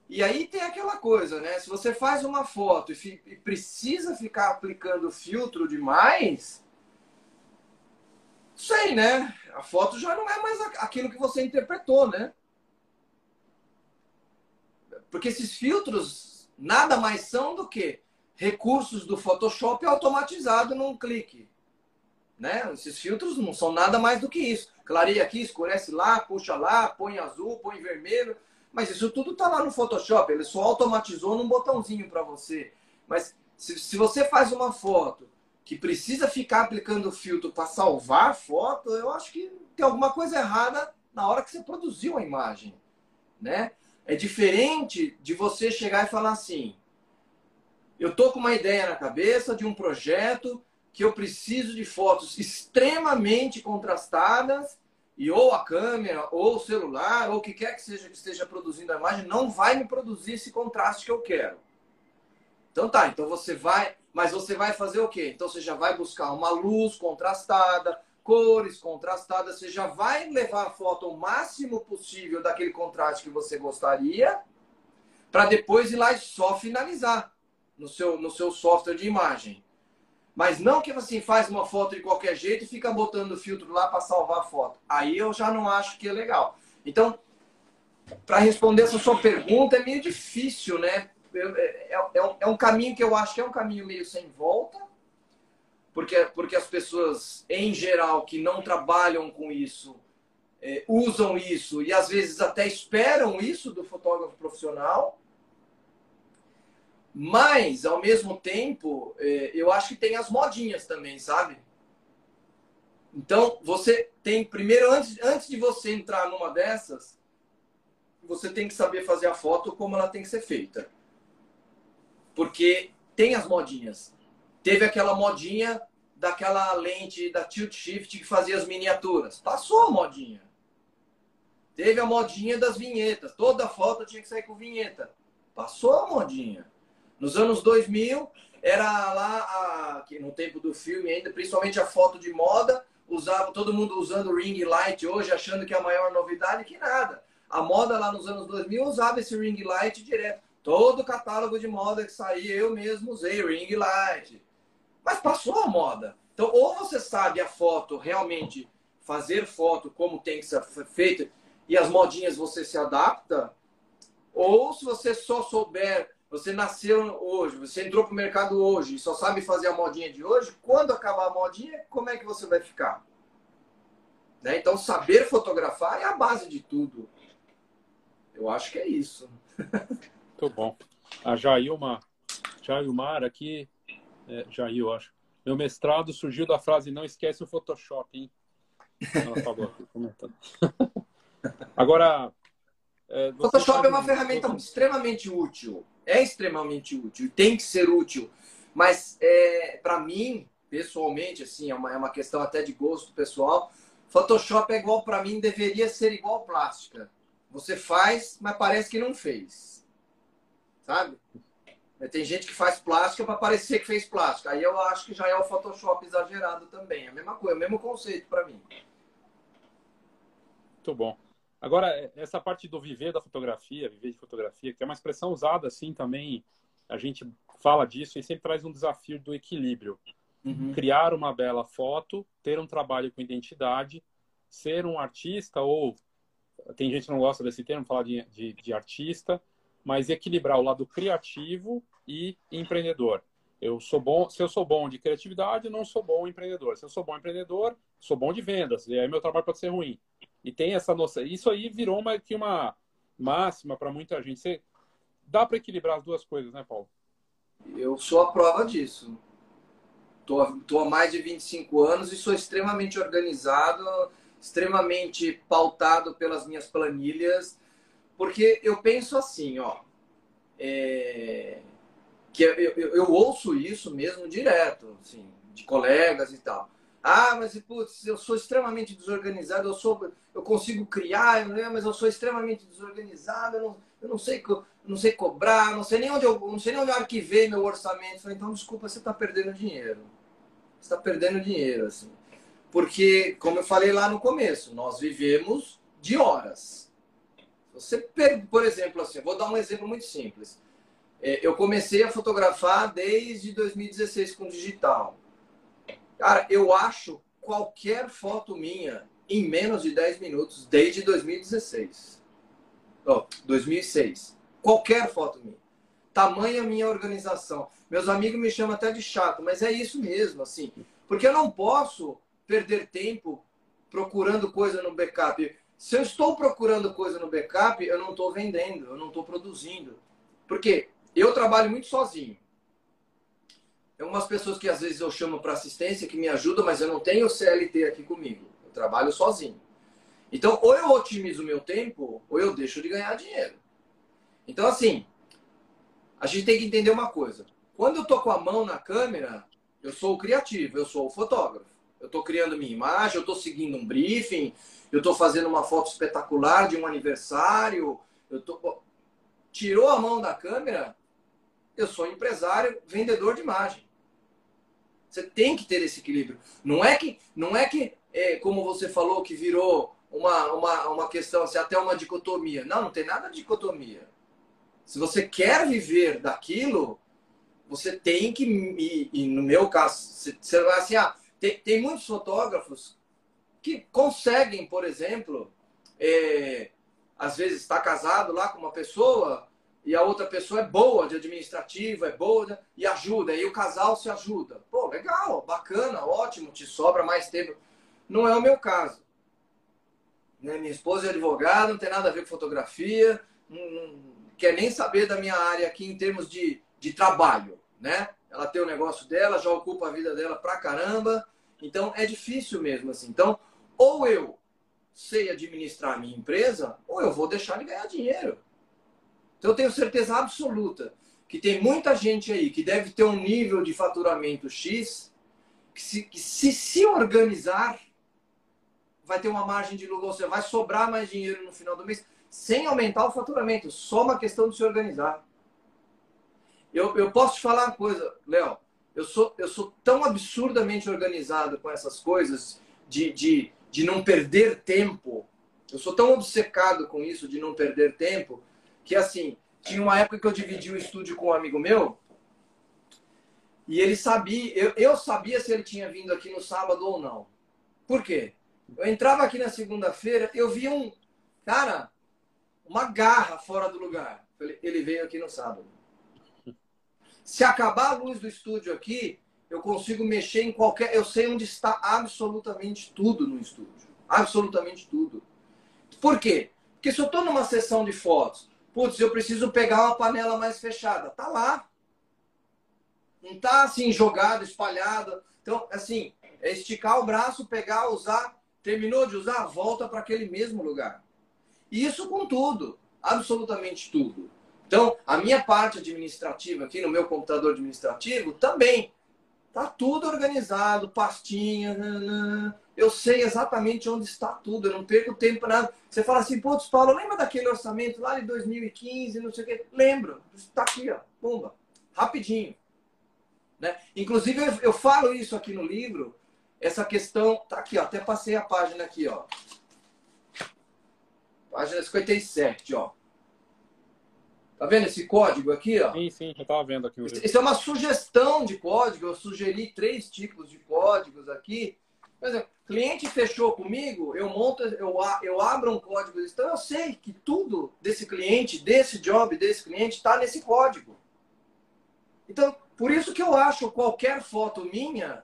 E aí tem aquela coisa, né? Se você faz uma foto e, e precisa ficar aplicando filtro demais, sei, né? A foto já não é mais aquilo que você interpretou, né? Porque esses filtros nada mais são do que recursos do Photoshop automatizado num clique. Né? Esses filtros não são nada mais do que isso. Clareia aqui, escurece lá, puxa lá, põe azul, põe vermelho. Mas isso tudo está lá no Photoshop. Ele só automatizou num botãozinho para você. Mas se, se você faz uma foto que precisa ficar aplicando filtro para salvar a foto, eu acho que tem alguma coisa errada na hora que você produziu a imagem, né? É diferente de você chegar e falar assim: eu tô com uma ideia na cabeça de um projeto que eu preciso de fotos extremamente contrastadas e ou a câmera ou o celular ou o que quer que seja que esteja produzindo a imagem não vai me produzir esse contraste que eu quero. Então tá, então você vai mas você vai fazer o quê? Então você já vai buscar uma luz contrastada, cores contrastadas, você já vai levar a foto o máximo possível daquele contraste que você gostaria, para depois ir lá e só finalizar no seu, no seu software de imagem. Mas não que assim faz uma foto de qualquer jeito e fica botando filtro lá para salvar a foto. Aí eu já não acho que é legal. Então, para responder essa sua pergunta é meio difícil, né? É, é, é, um, é um caminho que eu acho que é um caminho meio sem volta, porque, porque as pessoas, em geral, que não trabalham com isso, é, usam isso e às vezes até esperam isso do fotógrafo profissional. Mas, ao mesmo tempo, é, eu acho que tem as modinhas também, sabe? Então, você tem, primeiro, antes, antes de você entrar numa dessas, você tem que saber fazer a foto como ela tem que ser feita. Porque tem as modinhas. Teve aquela modinha daquela lente da tilt shift que fazia as miniaturas. Passou a modinha. Teve a modinha das vinhetas. Toda foto tinha que sair com vinheta. Passou a modinha. Nos anos 2000, era lá, a, no tempo do filme ainda, principalmente a foto de moda, usava todo mundo usando ring light hoje, achando que é a maior novidade, que nada. A moda lá nos anos 2000 usava esse ring light direto. Todo catálogo de moda que saía, eu mesmo usei ring light. Mas passou a moda. Então, ou você sabe a foto realmente fazer foto como tem que ser feita e as modinhas você se adapta, ou se você só souber, você nasceu hoje, você entrou para o mercado hoje e só sabe fazer a modinha de hoje, quando acabar a modinha, como é que você vai ficar? Né? Então, saber fotografar é a base de tudo. Eu acho que é isso. Muito bom. A Jailma, Jailmar aqui, é, Jair, eu acho. Meu mestrado surgiu da frase não esquece o Photoshop, hein? Ela falou aqui, comentando. Agora. É, Photoshop é uma ferramenta extremamente útil. É extremamente útil. Tem que ser útil. Mas, é, para mim, pessoalmente, assim, é uma, é uma questão até de gosto pessoal. Photoshop é igual, para mim, deveria ser igual plástica. Você faz, mas parece que não fez. Sabe? Tem gente que faz plástica para parecer que fez plástica. Aí eu acho que já é o Photoshop exagerado também. É a mesma coisa, é o mesmo conceito para mim. Muito bom. Agora, é, essa parte do viver da fotografia, viver de fotografia, que é uma expressão usada assim também, a gente fala disso e sempre traz um desafio do equilíbrio. Uhum. Criar uma bela foto, ter um trabalho com identidade, ser um artista, ou tem gente que não gosta desse termo, falar de, de, de artista, mas equilibrar o lado criativo e empreendedor. Eu sou bom, se eu sou bom de criatividade, não sou bom empreendedor. Se eu sou bom empreendedor, sou bom de vendas. E aí meu trabalho pode ser ruim. E tem essa noção. Isso aí virou uma, que uma máxima para muita gente. Você, dá para equilibrar as duas coisas, né, Paulo? Eu sou a prova disso. Estou há mais de 25 anos e sou extremamente organizado, extremamente pautado pelas minhas planilhas, porque eu penso assim, ó, é, que eu, eu, eu, ouço isso mesmo direto, assim, de colegas e tal. Ah, mas putz, eu sou extremamente desorganizado, eu sou, eu consigo criar, mas eu sou extremamente desorganizado, eu não, eu não sei, não sei cobrar, não sei nem onde eu, não sei nem onde eu arquivei meu orçamento. falei, então desculpa, você está perdendo dinheiro. Você está perdendo dinheiro, assim. Porque, como eu falei lá no começo, nós vivemos de horas. Você, por exemplo, assim, vou dar um exemplo muito simples. É, eu comecei a fotografar desde 2016 com digital. Cara, eu acho qualquer foto minha em menos de 10 minutos desde 2016. Oh, 2006. Qualquer foto minha. Tamanha minha organização. Meus amigos me chamam até de chato, mas é isso mesmo, assim. Porque eu não posso perder tempo procurando coisa no backup. Se eu estou procurando coisa no backup, eu não estou vendendo, eu não estou produzindo. Porque eu trabalho muito sozinho. Tem umas pessoas que às vezes eu chamo para assistência que me ajudam, mas eu não tenho CLT aqui comigo. Eu trabalho sozinho. Então, ou eu otimizo o meu tempo, ou eu deixo de ganhar dinheiro. Então, assim, a gente tem que entender uma coisa. Quando eu tô com a mão na câmera, eu sou o criativo, eu sou o fotógrafo. Eu estou criando minha imagem, eu estou seguindo um briefing, eu estou fazendo uma foto espetacular de um aniversário. Eu tô... Tirou a mão da câmera, eu sou empresário, vendedor de imagem. Você tem que ter esse equilíbrio. Não é que, não é que é, como você falou, que virou uma, uma, uma questão, assim, até uma dicotomia. Não, não tem nada de dicotomia. Se você quer viver daquilo, você tem que, e, e no meu caso, você vai assim, ah, tem, tem muitos fotógrafos que conseguem, por exemplo, é, às vezes está casado lá com uma pessoa e a outra pessoa é boa de administrativo, é boa e ajuda, e o casal se ajuda. Pô, legal, bacana, ótimo, te sobra mais tempo. Não é o meu caso. Né? Minha esposa é advogada, não tem nada a ver com fotografia, não, não quer nem saber da minha área aqui em termos de, de trabalho, né? Ela tem o negócio dela, já ocupa a vida dela pra caramba. Então é difícil mesmo assim. Então, ou eu sei administrar a minha empresa, ou eu vou deixar de ganhar dinheiro. Então eu tenho certeza absoluta que tem muita gente aí que deve ter um nível de faturamento X, que se, que se, se organizar, vai ter uma margem de lucro, ou seja, vai sobrar mais dinheiro no final do mês, sem aumentar o faturamento, só uma questão de se organizar. Eu, eu posso te falar uma coisa, Léo, eu sou, eu sou tão absurdamente organizado com essas coisas de, de, de não perder tempo, eu sou tão obcecado com isso de não perder tempo, que assim, tinha uma época que eu dividi o estúdio com um amigo meu, e ele sabia, eu, eu sabia se ele tinha vindo aqui no sábado ou não. Por quê? Eu entrava aqui na segunda-feira, eu via um, cara, uma garra fora do lugar. Ele veio aqui no sábado. Se acabar a luz do estúdio aqui, eu consigo mexer em qualquer. Eu sei onde está absolutamente tudo no estúdio. Absolutamente tudo. Por quê? Porque se eu estou numa sessão de fotos, putz, eu preciso pegar uma panela mais fechada. Tá lá. Não tá assim jogado, espalhado. Então, assim, é esticar o braço, pegar, usar. Terminou de usar, volta para aquele mesmo lugar. E isso com tudo, absolutamente tudo. Então, a minha parte administrativa aqui no meu computador administrativo também tá tudo organizado, pastinha, nanã. eu sei exatamente onde está tudo, eu não perco tempo nada. Você fala assim, putz, Paulo, lembra daquele orçamento lá de 2015, não sei o quê? Lembro, está aqui, ó, pumba, rapidinho. Né? Inclusive, eu, eu falo isso aqui no livro, essa questão, tá aqui, ó, até passei a página aqui, ó. Página 57, ó. Tá vendo esse código aqui, ó? Sim, sim, eu tava vendo aqui. Isso é uma sugestão de código. Eu sugeri três tipos de códigos aqui. Por exemplo, cliente fechou comigo, eu monto, eu, eu abro um código. Então eu sei que tudo desse cliente, desse job, desse cliente, está nesse código. Então, por isso que eu acho qualquer foto minha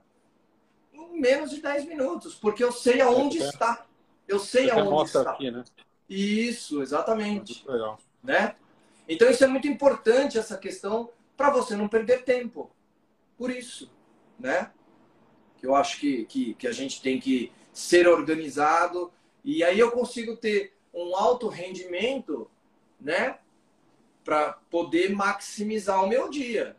em menos de 10 minutos, porque eu sei aonde está. Eu sei aonde está. Aqui, né? Isso, exatamente. Muito legal. Né? Então isso é muito importante essa questão para você não perder tempo. Por isso, né? Eu acho que, que, que a gente tem que ser organizado e aí eu consigo ter um alto rendimento, né? Para poder maximizar o meu dia.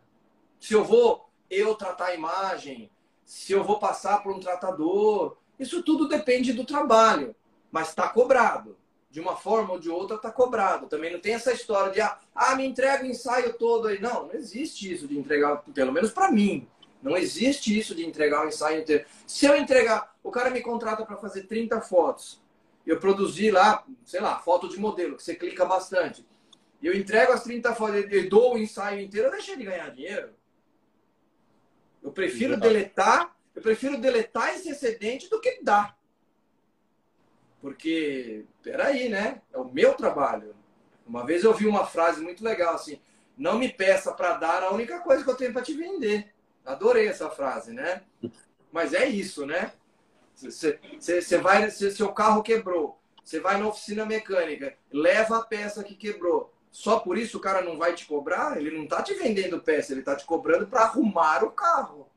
Se eu vou eu tratar a imagem, se eu vou passar por um tratador, isso tudo depende do trabalho, mas está cobrado de uma forma ou de outra está cobrado. Também não tem essa história de ah, ah, me entrega o ensaio todo aí. Não, não existe isso de entregar, pelo menos para mim. Não existe isso de entregar o ensaio inteiro. Se eu entregar, o cara me contrata para fazer 30 fotos. Eu produzi lá, sei lá, foto de modelo, que você clica bastante. Eu entrego as 30 fotos e dou o ensaio inteiro, eu deixei de ganhar dinheiro. Eu prefiro deletar, eu prefiro deletar esse excedente do que dar. Porque, peraí, né? É o meu trabalho. Uma vez eu vi uma frase muito legal assim: não me peça para dar a única coisa que eu tenho para te vender. Adorei essa frase, né? Mas é isso, né? Você vai, cê, seu carro quebrou, você vai na oficina mecânica, leva a peça que quebrou. Só por isso o cara não vai te cobrar? Ele não está te vendendo peça, ele está te cobrando para arrumar o carro.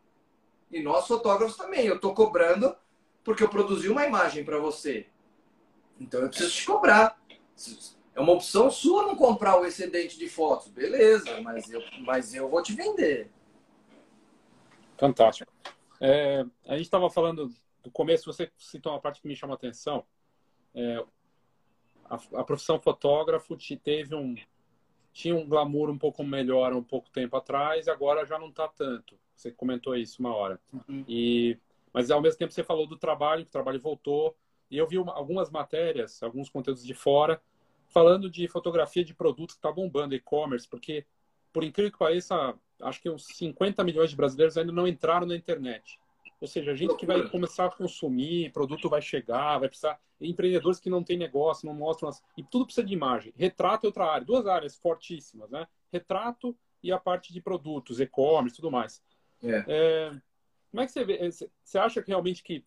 E nós fotógrafos também, eu estou cobrando porque eu produzi uma imagem para você. Então eu preciso te cobrar. É uma opção sua não comprar o excedente de fotos. Beleza, mas eu, mas eu vou te vender. Fantástico. É, a gente estava falando do começo, você citou uma parte que me chama a atenção. É, a, a, profissão fotógrafo te teve um tinha um glamour um pouco melhor um pouco tempo atrás, agora já não está tanto. Você comentou isso uma hora. Uhum. E mas ao mesmo tempo você falou do trabalho, que o trabalho voltou. E eu vi uma, algumas matérias, alguns conteúdos de fora, falando de fotografia de produtos que está bombando, e-commerce, porque, por incrível que pareça, acho que uns 50 milhões de brasileiros ainda não entraram na internet. Ou seja, a gente que vai começar a consumir, produto vai chegar, vai precisar. Empreendedores que não têm negócio, não mostram. As... E tudo precisa de imagem. Retrato é outra área, duas áreas fortíssimas, né? Retrato e a parte de produtos, e-commerce tudo mais. É. É... Como é que você vê? Você acha que realmente que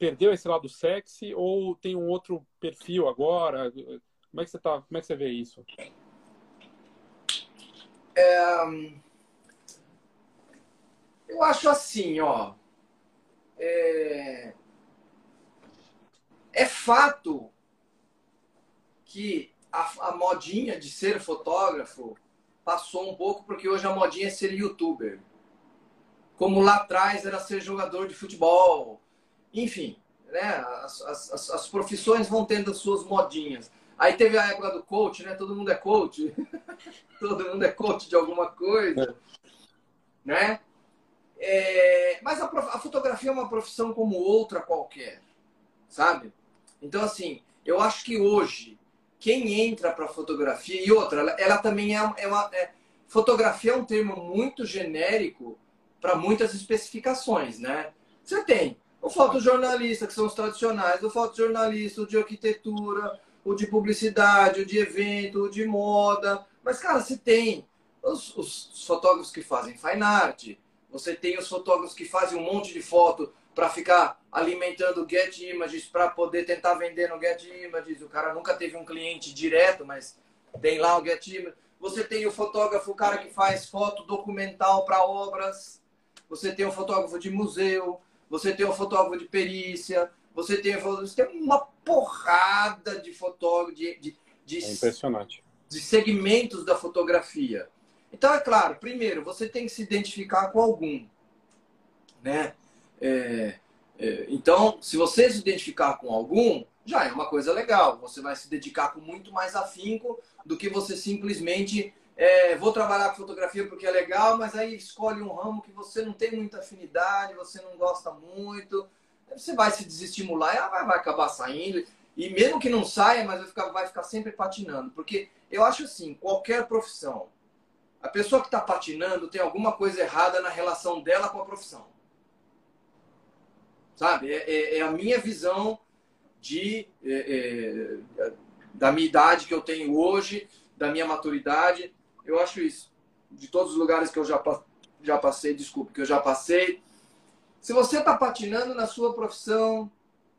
perdeu esse lado sexy ou tem um outro perfil agora? Como é que você tá? Como é que você vê isso? É, eu acho assim, ó. É, é fato que a, a modinha de ser fotógrafo passou um pouco porque hoje a modinha é ser youtuber. Como lá atrás era ser jogador de futebol. Enfim, né? As, as, as profissões vão tendo as suas modinhas. Aí teve a época do coach, né? Todo mundo é coach. Todo mundo é coach de alguma coisa. Né? É... Mas a, a fotografia é uma profissão como outra qualquer. Sabe? Então, assim, eu acho que hoje quem entra para fotografia e outra, ela, ela também é, é uma é, fotografia é um termo muito genérico para muitas especificações, né? Você tem o fotojornalista, que são os tradicionais, o fotojornalista, o de arquitetura, o de publicidade, o de evento, o de moda. Mas, cara, você tem os, os fotógrafos que fazem fine art, você tem os fotógrafos que fazem um monte de foto para ficar alimentando Get Images para poder tentar vender no Get Images. O cara nunca teve um cliente direto, mas tem lá o Get Images. Você tem o fotógrafo, o cara que faz foto documental para obras. Você tem o fotógrafo de museu. Você tem o fotógrafo de perícia. Você tem, você tem uma porrada de fotógrafo, de, de, de, é impressionante. de segmentos da fotografia. Então, é claro, primeiro, você tem que se identificar com algum. Né? É, é, então, se você se identificar com algum, já é uma coisa legal. Você vai se dedicar com muito mais afinco do que você simplesmente é, vou trabalhar com fotografia porque é legal, mas aí escolhe um ramo que você não tem muita afinidade, você não gosta muito, você vai se desestimular e ela vai, vai acabar saindo. E mesmo que não saia, mas vai ficar, vai ficar sempre patinando. Porque eu acho assim, qualquer profissão, a pessoa que está patinando tem alguma coisa errada na relação dela com a profissão sabe? É, é, é a minha visão de é, é, da minha idade que eu tenho hoje, da minha maturidade. Eu acho isso. De todos os lugares que eu já, já passei, desculpe, que eu já passei. Se você está patinando na sua profissão,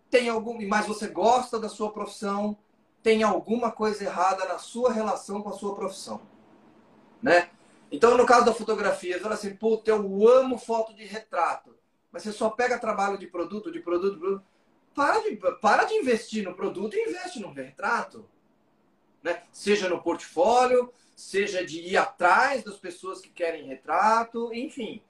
tem algum, mas você gosta da sua profissão, tem alguma coisa errada na sua relação com a sua profissão, né? Então, no caso da fotografia, você fala assim, puta, eu amo foto de retrato mas você só pega trabalho de produto, de produto, de produto. Para de, para de investir no produto e investe no retrato. Né? Seja no portfólio, seja de ir atrás das pessoas que querem retrato, enfim.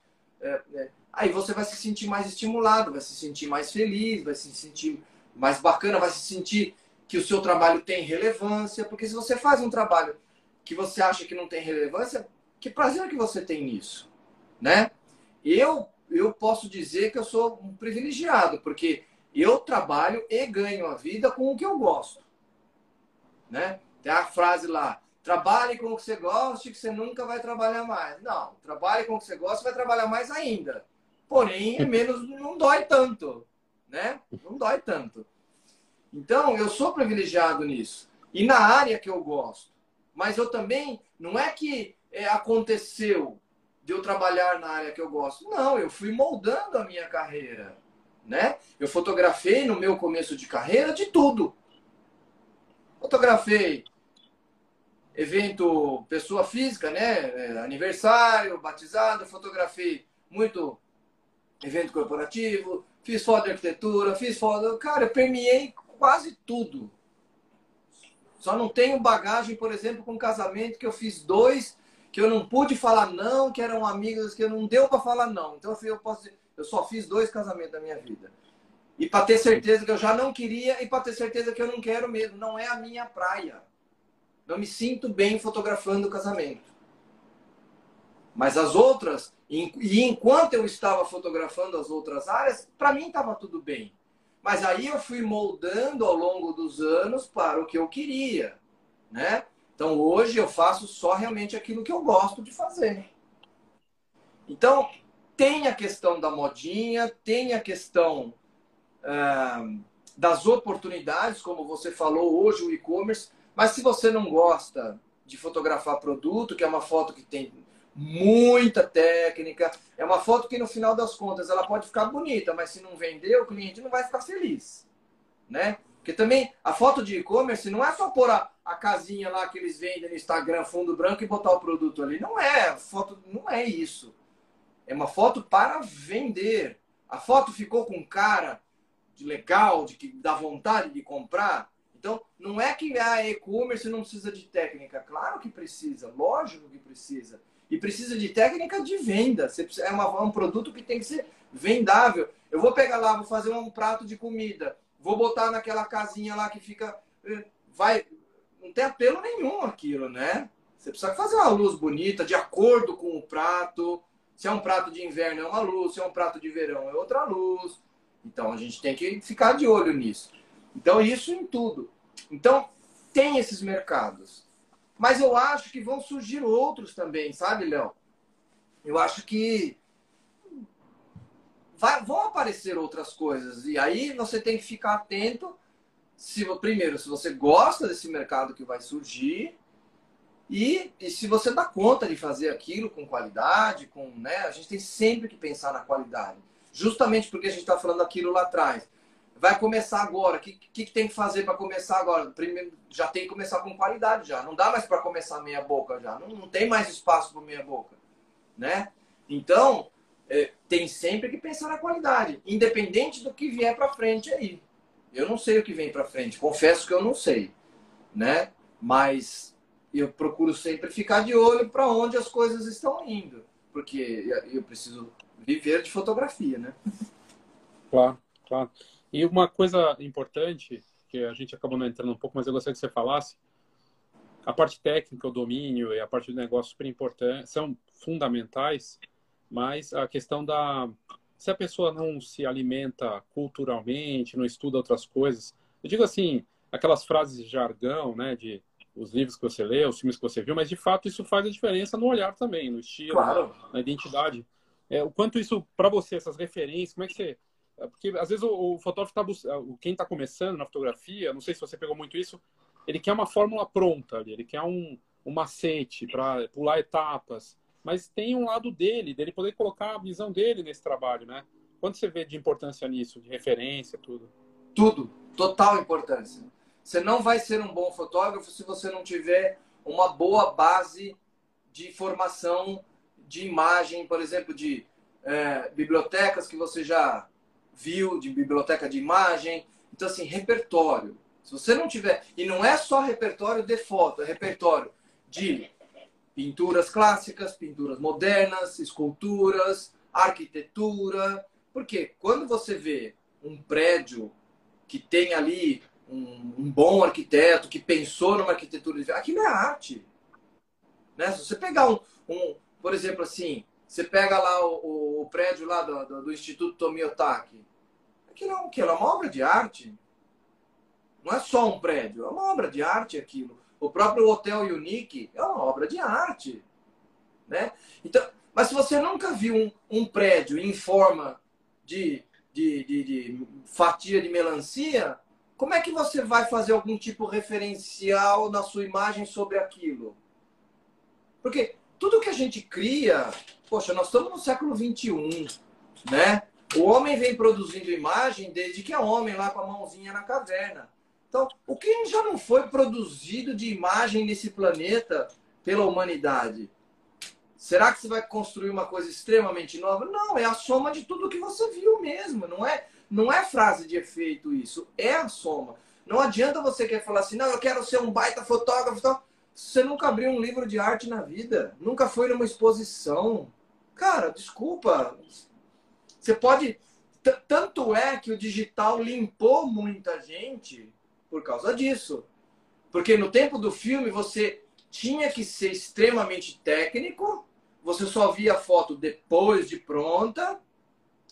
É, é, aí você vai se sentir mais estimulado, vai se sentir mais feliz, vai se sentir mais bacana, vai se sentir que o seu trabalho tem relevância, porque se você faz um trabalho que você acha que não tem relevância, que prazer que você tem nisso, né? Eu eu posso dizer que eu sou um privilegiado, porque eu trabalho e ganho a vida com o que eu gosto. Né? Tem a frase lá, trabalhe com o que você gosta que você nunca vai trabalhar mais. Não, trabalhe com o que você gosta, vai trabalhar mais ainda. Porém, é menos, não dói tanto, né? Não dói tanto. Então, eu sou privilegiado nisso. E na área que eu gosto. Mas eu também, não é que é, aconteceu de eu trabalhar na área que eu gosto. Não, eu fui moldando a minha carreira, né? Eu fotografei no meu começo de carreira de tudo. Fotografei evento pessoa física, né? É, aniversário, batizado, fotografei muito evento corporativo, fiz foto de arquitetura, fiz foto, cara, eu permeei quase tudo. Só não tenho bagagem, por exemplo, com casamento que eu fiz dois que eu não pude falar não, que eram amigas que não deu para falar não. Então eu posso dizer, eu só fiz dois casamentos da minha vida. E para ter certeza que eu já não queria e para ter certeza que eu não quero mesmo, não é a minha praia. Não me sinto bem fotografando o casamento. Mas as outras, e enquanto eu estava fotografando as outras áreas, para mim estava tudo bem. Mas aí eu fui moldando ao longo dos anos para o que eu queria, né? Então hoje eu faço só realmente aquilo que eu gosto de fazer. Então tem a questão da modinha, tem a questão uh, das oportunidades, como você falou hoje, o e-commerce. Mas se você não gosta de fotografar produto, que é uma foto que tem muita técnica, é uma foto que no final das contas ela pode ficar bonita, mas se não vender, o cliente não vai ficar feliz, né? Porque também a foto de e-commerce não é só pôr a, a casinha lá que eles vendem no Instagram, fundo branco, e botar o produto ali. Não é. Foto não é isso. É uma foto para vender. A foto ficou com cara de legal, de que dá vontade de comprar. Então, não é que ah, e-commerce não precisa de técnica. Claro que precisa, lógico que precisa. E precisa de técnica de venda. É uma, é um produto que tem que ser vendável. Eu vou pegar lá, vou fazer um prato de comida vou botar naquela casinha lá que fica. Eh, vai. Não tem apelo nenhum aquilo, né? Você precisa fazer uma luz bonita, de acordo com o prato. Se é um prato de inverno é uma luz, se é um prato de verão é outra luz. Então a gente tem que ficar de olho nisso. Então, isso em tudo. Então, tem esses mercados. Mas eu acho que vão surgir outros também, sabe, Léo? Eu acho que vai, vão aparecer outras coisas. E aí você tem que ficar atento. Se, primeiro, se você gosta desse mercado que vai surgir. E, e se você dá conta de fazer aquilo com qualidade, com, né, a gente tem sempre que pensar na qualidade. Justamente porque a gente está falando aquilo lá atrás. Vai começar agora. O que, que, que tem que fazer para começar agora? Primeiro, já tem que começar com qualidade já. Não dá mais para começar meia boca já. Não, não tem mais espaço para meia boca, né? Então, é, tem sempre que pensar na qualidade, independente do que vier para frente aí. Eu não sei o que vem para frente, confesso que eu não sei, né? Mas eu procuro sempre ficar de olho para onde as coisas estão indo, porque eu preciso viver de fotografia, né? Claro, claro. E uma coisa importante que a gente acabou não entrando um pouco, mas eu gostaria que você falasse, a parte técnica, o domínio e a parte do negócio super importante, são fundamentais, mas a questão da. Se a pessoa não se alimenta culturalmente, não estuda outras coisas, eu digo assim, aquelas frases de jargão, né, de os livros que você lê, os filmes que você viu, mas de fato isso faz a diferença no olhar também, no estilo, claro. na identidade. É, o quanto isso, para você, essas referências, como é que você. É, porque às vezes o, o fotógrafo está quem está começando na fotografia, não sei se você pegou muito isso, ele quer uma fórmula pronta ali, ele quer um, um macete para pular etapas mas tem um lado dele, dele poder colocar a visão dele nesse trabalho, né? Quanto você vê de importância nisso, de referência, tudo? Tudo, total importância. Você não vai ser um bom fotógrafo se você não tiver uma boa base de formação de imagem, por exemplo, de é, bibliotecas que você já viu, de biblioteca de imagem. Então, assim, repertório. Se você não tiver. E não é só repertório de foto, é repertório de pinturas clássicas, pinturas modernas, esculturas, arquitetura. Porque quando você vê um prédio que tem ali um, um bom arquiteto, que pensou numa arquitetura, aquilo é arte. Né? Se você pegar um, um por exemplo, assim, você pega lá o, o prédio lá do, do, do Instituto Tomiotaki, aquilo é, um, aquilo é uma obra de arte. Não é só um prédio, é uma obra de arte aquilo. O próprio Hotel Unique é uma obra de arte. Né? Então, mas se você nunca viu um, um prédio em forma de, de, de, de, fatia de melancia, como é que você vai fazer algum tipo referencial na sua imagem sobre aquilo? Porque tudo que a gente cria, poxa, nós estamos no século XXI, né? O homem vem produzindo imagem desde que é homem lá com a mãozinha na caverna. Então, o que já não foi produzido de imagem nesse planeta pela humanidade? Será que você vai construir uma coisa extremamente nova? Não, é a soma de tudo que você viu mesmo. Não é, não é frase de efeito isso. É a soma. Não adianta você querer falar assim, não, eu quero ser um baita fotógrafo. Então, você nunca abriu um livro de arte na vida. Nunca foi numa exposição. Cara, desculpa. Você pode. Tanto é que o digital limpou muita gente por causa disso. Porque no tempo do filme você tinha que ser extremamente técnico, você só via a foto depois de pronta.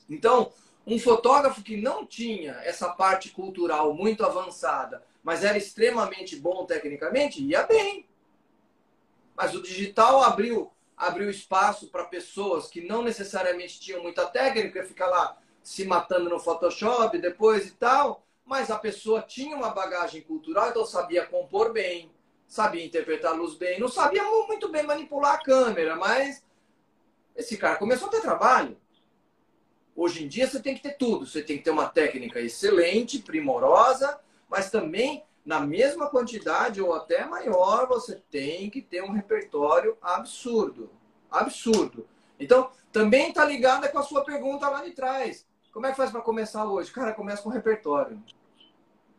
Então, um fotógrafo que não tinha essa parte cultural muito avançada, mas era extremamente bom tecnicamente, ia bem. Mas o digital abriu abriu espaço para pessoas que não necessariamente tinham muita técnica, ficar lá se matando no Photoshop depois e tal, mas a pessoa tinha uma bagagem cultural, então sabia compor bem, sabia interpretar a luz bem, não sabia muito bem manipular a câmera, mas esse cara começou a ter trabalho. Hoje em dia você tem que ter tudo, você tem que ter uma técnica excelente, primorosa, mas também na mesma quantidade ou até maior, você tem que ter um repertório absurdo. Absurdo. Então, também está ligada com a sua pergunta lá de trás. Como é que faz para começar hoje? Cara, começa com repertório.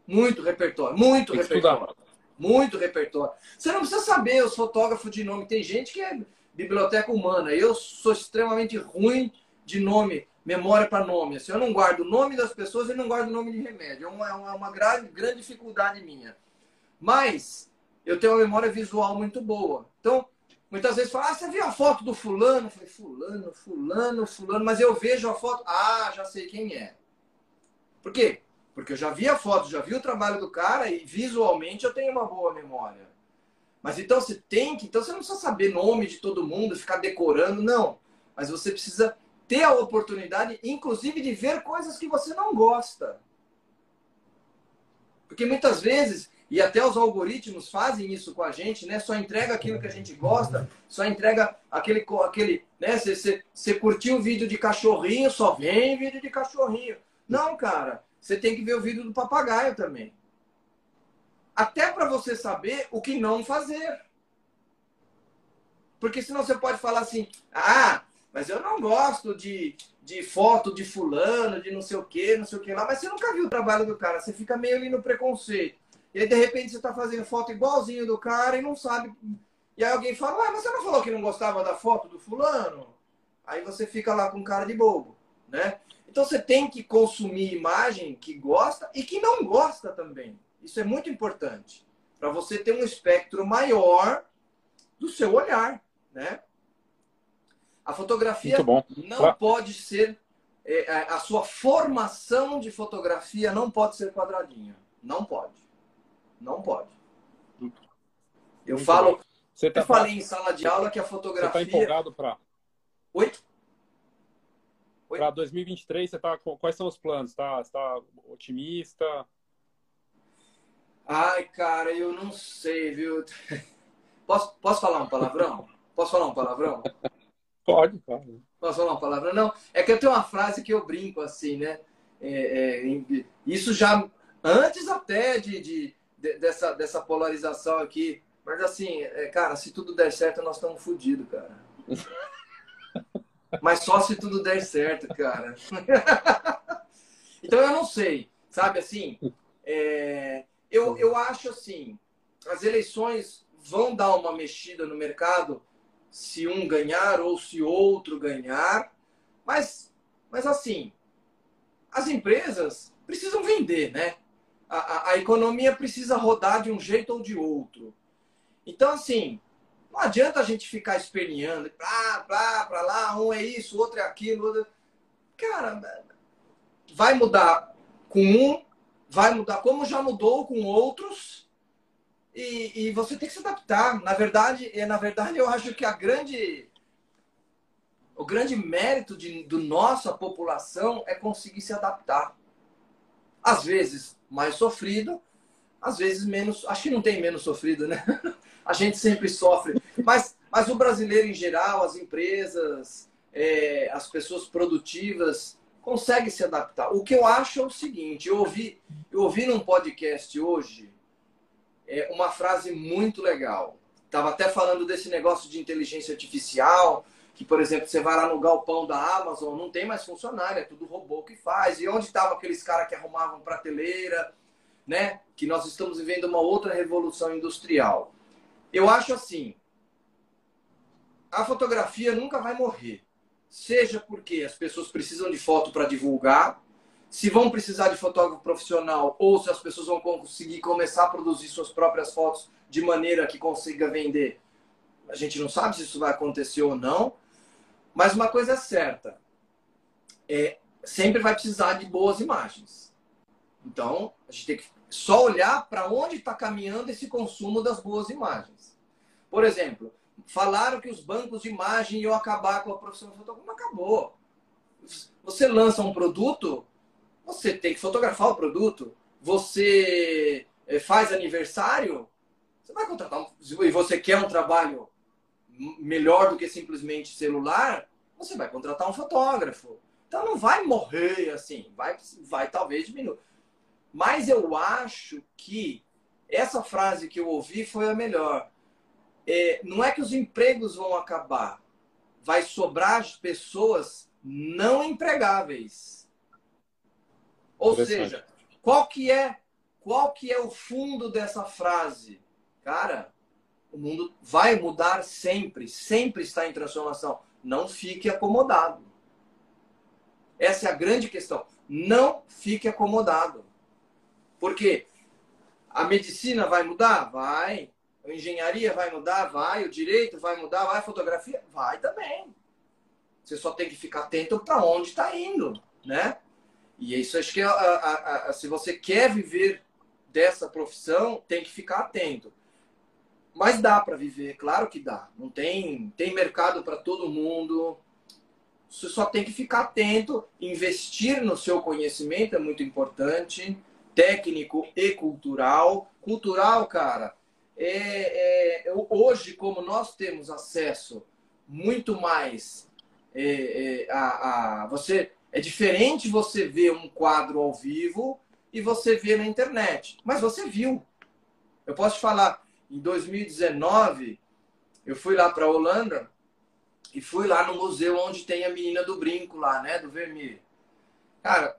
Muito repertório, muito repertório. Estudar. Muito repertório. Você não precisa saber os fotógrafos de nome. Tem gente que é biblioteca humana. Eu sou extremamente ruim de nome, memória para nome. Assim, eu não guardo o nome das pessoas e não guardo o nome de remédio. É uma, é uma, grande, grande dificuldade minha. Mas eu tenho uma memória visual muito boa. Então, muitas vezes fala, ah, você viu a foto do fulano? Eu falei, fulano, fulano, fulano. Mas eu vejo a foto, ah, já sei quem é. Por quê? Porque eu já vi a foto, já vi o trabalho do cara e visualmente eu tenho uma boa memória. Mas então você tem que, então você não precisa saber nome de todo mundo, ficar decorando, não. Mas você precisa ter a oportunidade, inclusive, de ver coisas que você não gosta. Porque muitas vezes, e até os algoritmos fazem isso com a gente, né? Só entrega aquilo que a gente gosta, só entrega aquele, aquele, né? Você, curtiu o vídeo de cachorrinho, só vem vídeo de cachorrinho. Não, cara, você tem que ver o vídeo do papagaio também. Até para você saber o que não fazer. Porque senão você pode falar assim: ah, mas eu não gosto de, de foto de fulano, de não sei o que, não sei o que lá. Mas você nunca viu o trabalho do cara, você fica meio ali no preconceito. E aí, de repente, você está fazendo foto igualzinho do cara e não sabe. E aí alguém fala: ah, mas você não falou que não gostava da foto do fulano? Aí você fica lá com cara de bobo, né? Então você tem que consumir imagem que gosta e que não gosta também. Isso é muito importante para você ter um espectro maior do seu olhar, né? A fotografia não pode ser é, a sua formação de fotografia não pode ser quadradinha, não pode, não pode. Eu muito falo, você tá, eu falei em sala de aula que a fotografia. Você está empolgado para? Oi. Para 2023, você tá, quais são os planos? Tá, está otimista? Ai, cara, eu não sei, viu? Posso, posso falar um palavrão? Posso falar um palavrão? Pode, pode. Posso falar uma palavra? Não, é que eu tenho uma frase que eu brinco assim, né? É, é, isso já antes até de, de, de, dessa, dessa polarização aqui. Mas assim, é, cara, se tudo der certo, nós estamos fodidos, cara. Mas só se tudo der certo, cara. então eu não sei, sabe assim? É, eu, eu acho assim, as eleições vão dar uma mexida no mercado se um ganhar ou se outro ganhar. Mas, mas assim, as empresas precisam vender, né? A, a, a economia precisa rodar de um jeito ou de outro. Então, assim, não adianta a gente ficar esperneando, pra, pra, pra lá, um é isso, outro é aquilo. Outro... Cara, vai mudar com um, vai mudar como já mudou com outros, e, e você tem que se adaptar. Na verdade, é, na verdade, eu acho que a grande o grande mérito de, do nossa população é conseguir se adaptar. Às vezes mais sofrido, às vezes menos. Acho que não tem menos sofrido, né? A gente sempre sofre. Mas, mas o brasileiro em geral, as empresas, é, as pessoas produtivas conseguem se adaptar. O que eu acho é o seguinte: eu ouvi, eu ouvi num podcast hoje é, uma frase muito legal. Estava até falando desse negócio de inteligência artificial, que, por exemplo, você vai lá no galpão da Amazon, não tem mais funcionário, é tudo robô que faz. E onde estavam aqueles caras que arrumavam prateleira, né? Que nós estamos vivendo uma outra revolução industrial. Eu acho assim, a fotografia nunca vai morrer. Seja porque as pessoas precisam de foto para divulgar, se vão precisar de fotógrafo profissional ou se as pessoas vão conseguir começar a produzir suas próprias fotos de maneira que consiga vender. A gente não sabe se isso vai acontecer ou não, mas uma coisa é certa: é, sempre vai precisar de boas imagens. Então, a gente tem que só olhar para onde está caminhando esse consumo das boas imagens. Por exemplo, falaram que os bancos de imagem iam acabar com a profissão fotógrafo. Não acabou. Você lança um produto, você tem que fotografar o produto. Você eh, faz aniversário, você vai contratar um, e você quer um trabalho melhor do que simplesmente celular, você vai contratar um fotógrafo. Então não vai morrer assim, vai, vai talvez diminuir. Mas eu acho que essa frase que eu ouvi foi a melhor. É, não é que os empregos vão acabar, vai sobrar pessoas não empregáveis. Ou seja, qual que é qual que é o fundo dessa frase? Cara, o mundo vai mudar sempre, sempre está em transformação. Não fique acomodado. Essa é a grande questão. Não fique acomodado. Porque a medicina vai mudar? Vai. A engenharia vai mudar? Vai. O direito vai mudar? Vai. A fotografia? Vai também. Você só tem que ficar atento para onde está indo, né? E isso acho que a, a, a, se você quer viver dessa profissão, tem que ficar atento. Mas dá para viver, claro que dá. Não tem, tem mercado para todo mundo. Você só tem que ficar atento, investir no seu conhecimento é muito importante, técnico e cultural. Cultural, cara, é, é hoje como nós temos acesso muito mais é, é, a, a, você é diferente você ver um quadro ao vivo e você ver na internet, mas você viu. Eu posso te falar, em 2019, eu fui lá para a Holanda e fui lá no museu onde tem a menina do brinco lá, né? Do vermelho. Cara,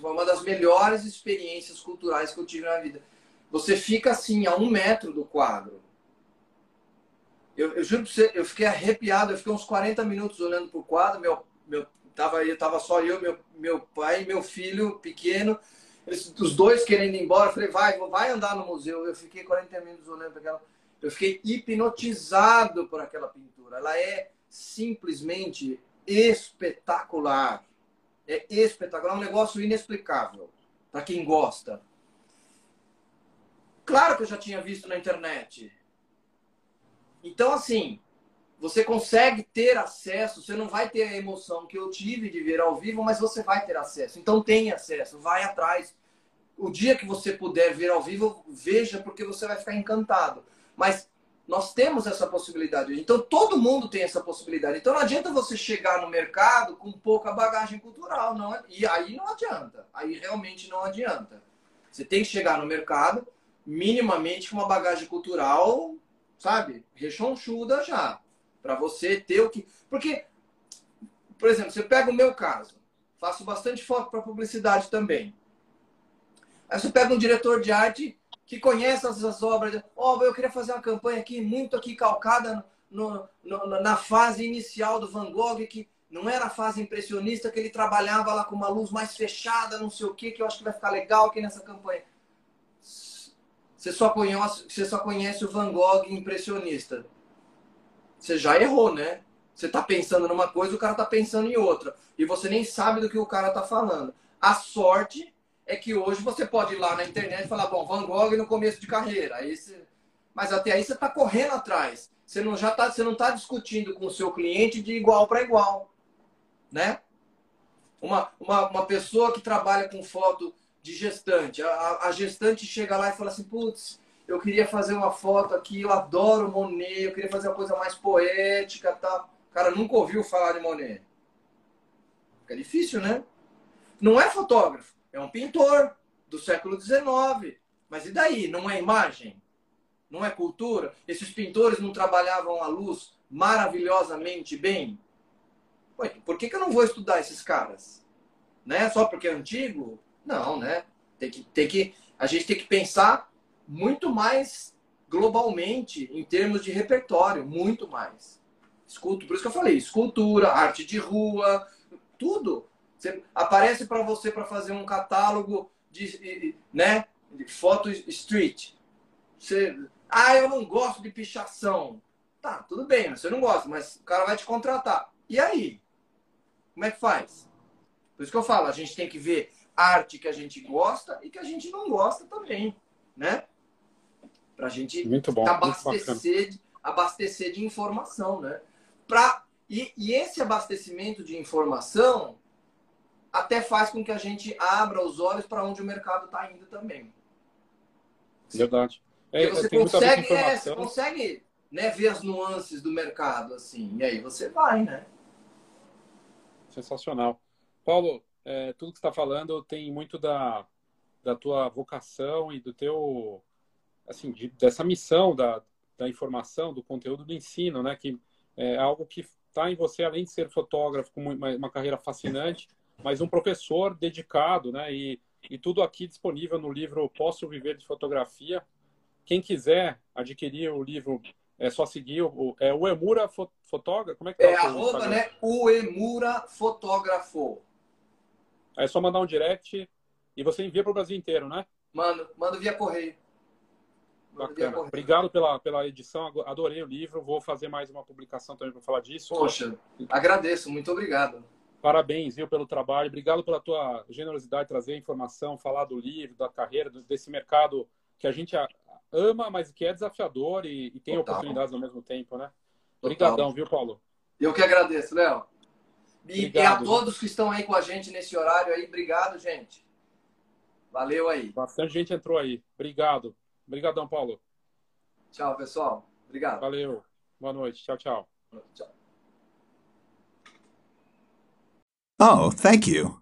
foi uma das melhores experiências culturais que eu tive na vida. Você fica assim, a um metro do quadro. Eu, eu juro pra você, eu fiquei arrepiado, eu fiquei uns 40 minutos olhando pro quadro, meu, meu, tava, tava só eu, meu, meu pai e meu filho pequeno, os dois querendo ir embora, eu falei, vai, vai andar no museu. Eu fiquei 40 minutos olhando para aquela. Eu fiquei hipnotizado por aquela pintura. Ela é simplesmente espetacular. É espetacular, é um negócio inexplicável para quem gosta. Claro que eu já tinha visto na internet. Então, assim, você consegue ter acesso, você não vai ter a emoção que eu tive de ver ao vivo, mas você vai ter acesso. Então, tem acesso, vai atrás. O dia que você puder ver ao vivo, veja, porque você vai ficar encantado. Mas nós temos essa possibilidade. Então, todo mundo tem essa possibilidade. Então, não adianta você chegar no mercado com pouca bagagem cultural. Não, é? e aí não adianta. Aí realmente não adianta. Você tem que chegar no mercado minimamente com uma bagagem cultural, sabe? Rechonchuda já. Para você ter o que. Porque, por exemplo, você pega o meu caso. Faço bastante foto para publicidade também. Aí você pega um diretor de arte que conhece essas obras. Ó, oh, eu queria fazer uma campanha aqui, muito aqui calcada no, no, na fase inicial do Van Gogh, que não era a fase impressionista, que ele trabalhava lá com uma luz mais fechada, não sei o que, que eu acho que vai ficar legal aqui nessa campanha. Você só conhece, você só conhece o Van Gogh impressionista. Você já errou, né? Você está pensando numa coisa, o cara está pensando em outra. E você nem sabe do que o cara está falando. A sorte é que hoje você pode ir lá na internet e falar, bom, Van Gogh no começo de carreira. Aí você... Mas até aí você está correndo atrás. Você não já tá, você não está discutindo com o seu cliente de igual para igual, né? Uma, uma, uma pessoa que trabalha com foto de gestante, a, a gestante chega lá e fala assim, putz, eu queria fazer uma foto aqui, eu adoro Monet, eu queria fazer uma coisa mais poética, tá? O cara nunca ouviu falar de Monet. Fica difícil, né? Não é fotógrafo. É um pintor do século XIX. Mas e daí? Não é imagem? Não é cultura? Esses pintores não trabalhavam a luz maravilhosamente bem? Por que, que eu não vou estudar esses caras? Né? Só porque é antigo? Não, né? Tem que, tem que, a gente tem que pensar muito mais globalmente em termos de repertório, muito mais. Escultura, por isso que eu falei, escultura, arte de rua, tudo. Você, aparece para você para fazer um catálogo de, né, de foto street. Você, ah, eu não gosto de pichação. Tá, tudo bem, você não gosta, mas o cara vai te contratar. E aí? Como é que faz? Por isso que eu falo, a gente tem que ver arte que a gente gosta e que a gente não gosta também, né? Pra gente muito bom, abastecer, muito abastecer de informação, né? Pra, e, e esse abastecimento de informação até faz com que a gente abra os olhos para onde o mercado está indo também. Verdade. É, você consegue, é, você consegue né, ver as nuances do mercado, assim, e aí você vai, né? Sensacional. Paulo, é, tudo que você está falando tem muito da, da tua vocação e do teu, assim, de, dessa missão da, da informação, do conteúdo do ensino, né? Que é algo que está em você, além de ser fotógrafo, com uma, uma, carreira fascinante, mas um professor dedicado, né? E, e tudo aqui disponível no livro Posso Viver de Fotografia. Quem quiser adquirir o livro, é só seguir o, é o Emura Fotógrafo. Como é que tá É arroba, né? O Emura Fotógrafo. É só mandar um direct e você envia para o Brasil inteiro, né? Mando, mando via correio. Bacana. Obrigado pela, pela edição, adorei o livro. Vou fazer mais uma publicação também para falar disso. Poxa, agradeço, muito obrigado. Parabéns, viu, pelo trabalho. Obrigado pela tua generosidade de trazer informação, falar do livro, da carreira, desse mercado que a gente ama, mas que é desafiador e, e tem Total. oportunidades ao mesmo tempo, né? Obrigadão, viu, Paulo? Eu que agradeço, Léo. E, e, a todos que estão aí com a gente nesse horário aí, obrigado, gente. Valeu aí. Bastante gente entrou aí. Obrigado. Obrigadão, Paulo. Tchau, pessoal. Obrigado. Valeu. Boa noite. Tchau, tchau. Tchau. Oh, thank you.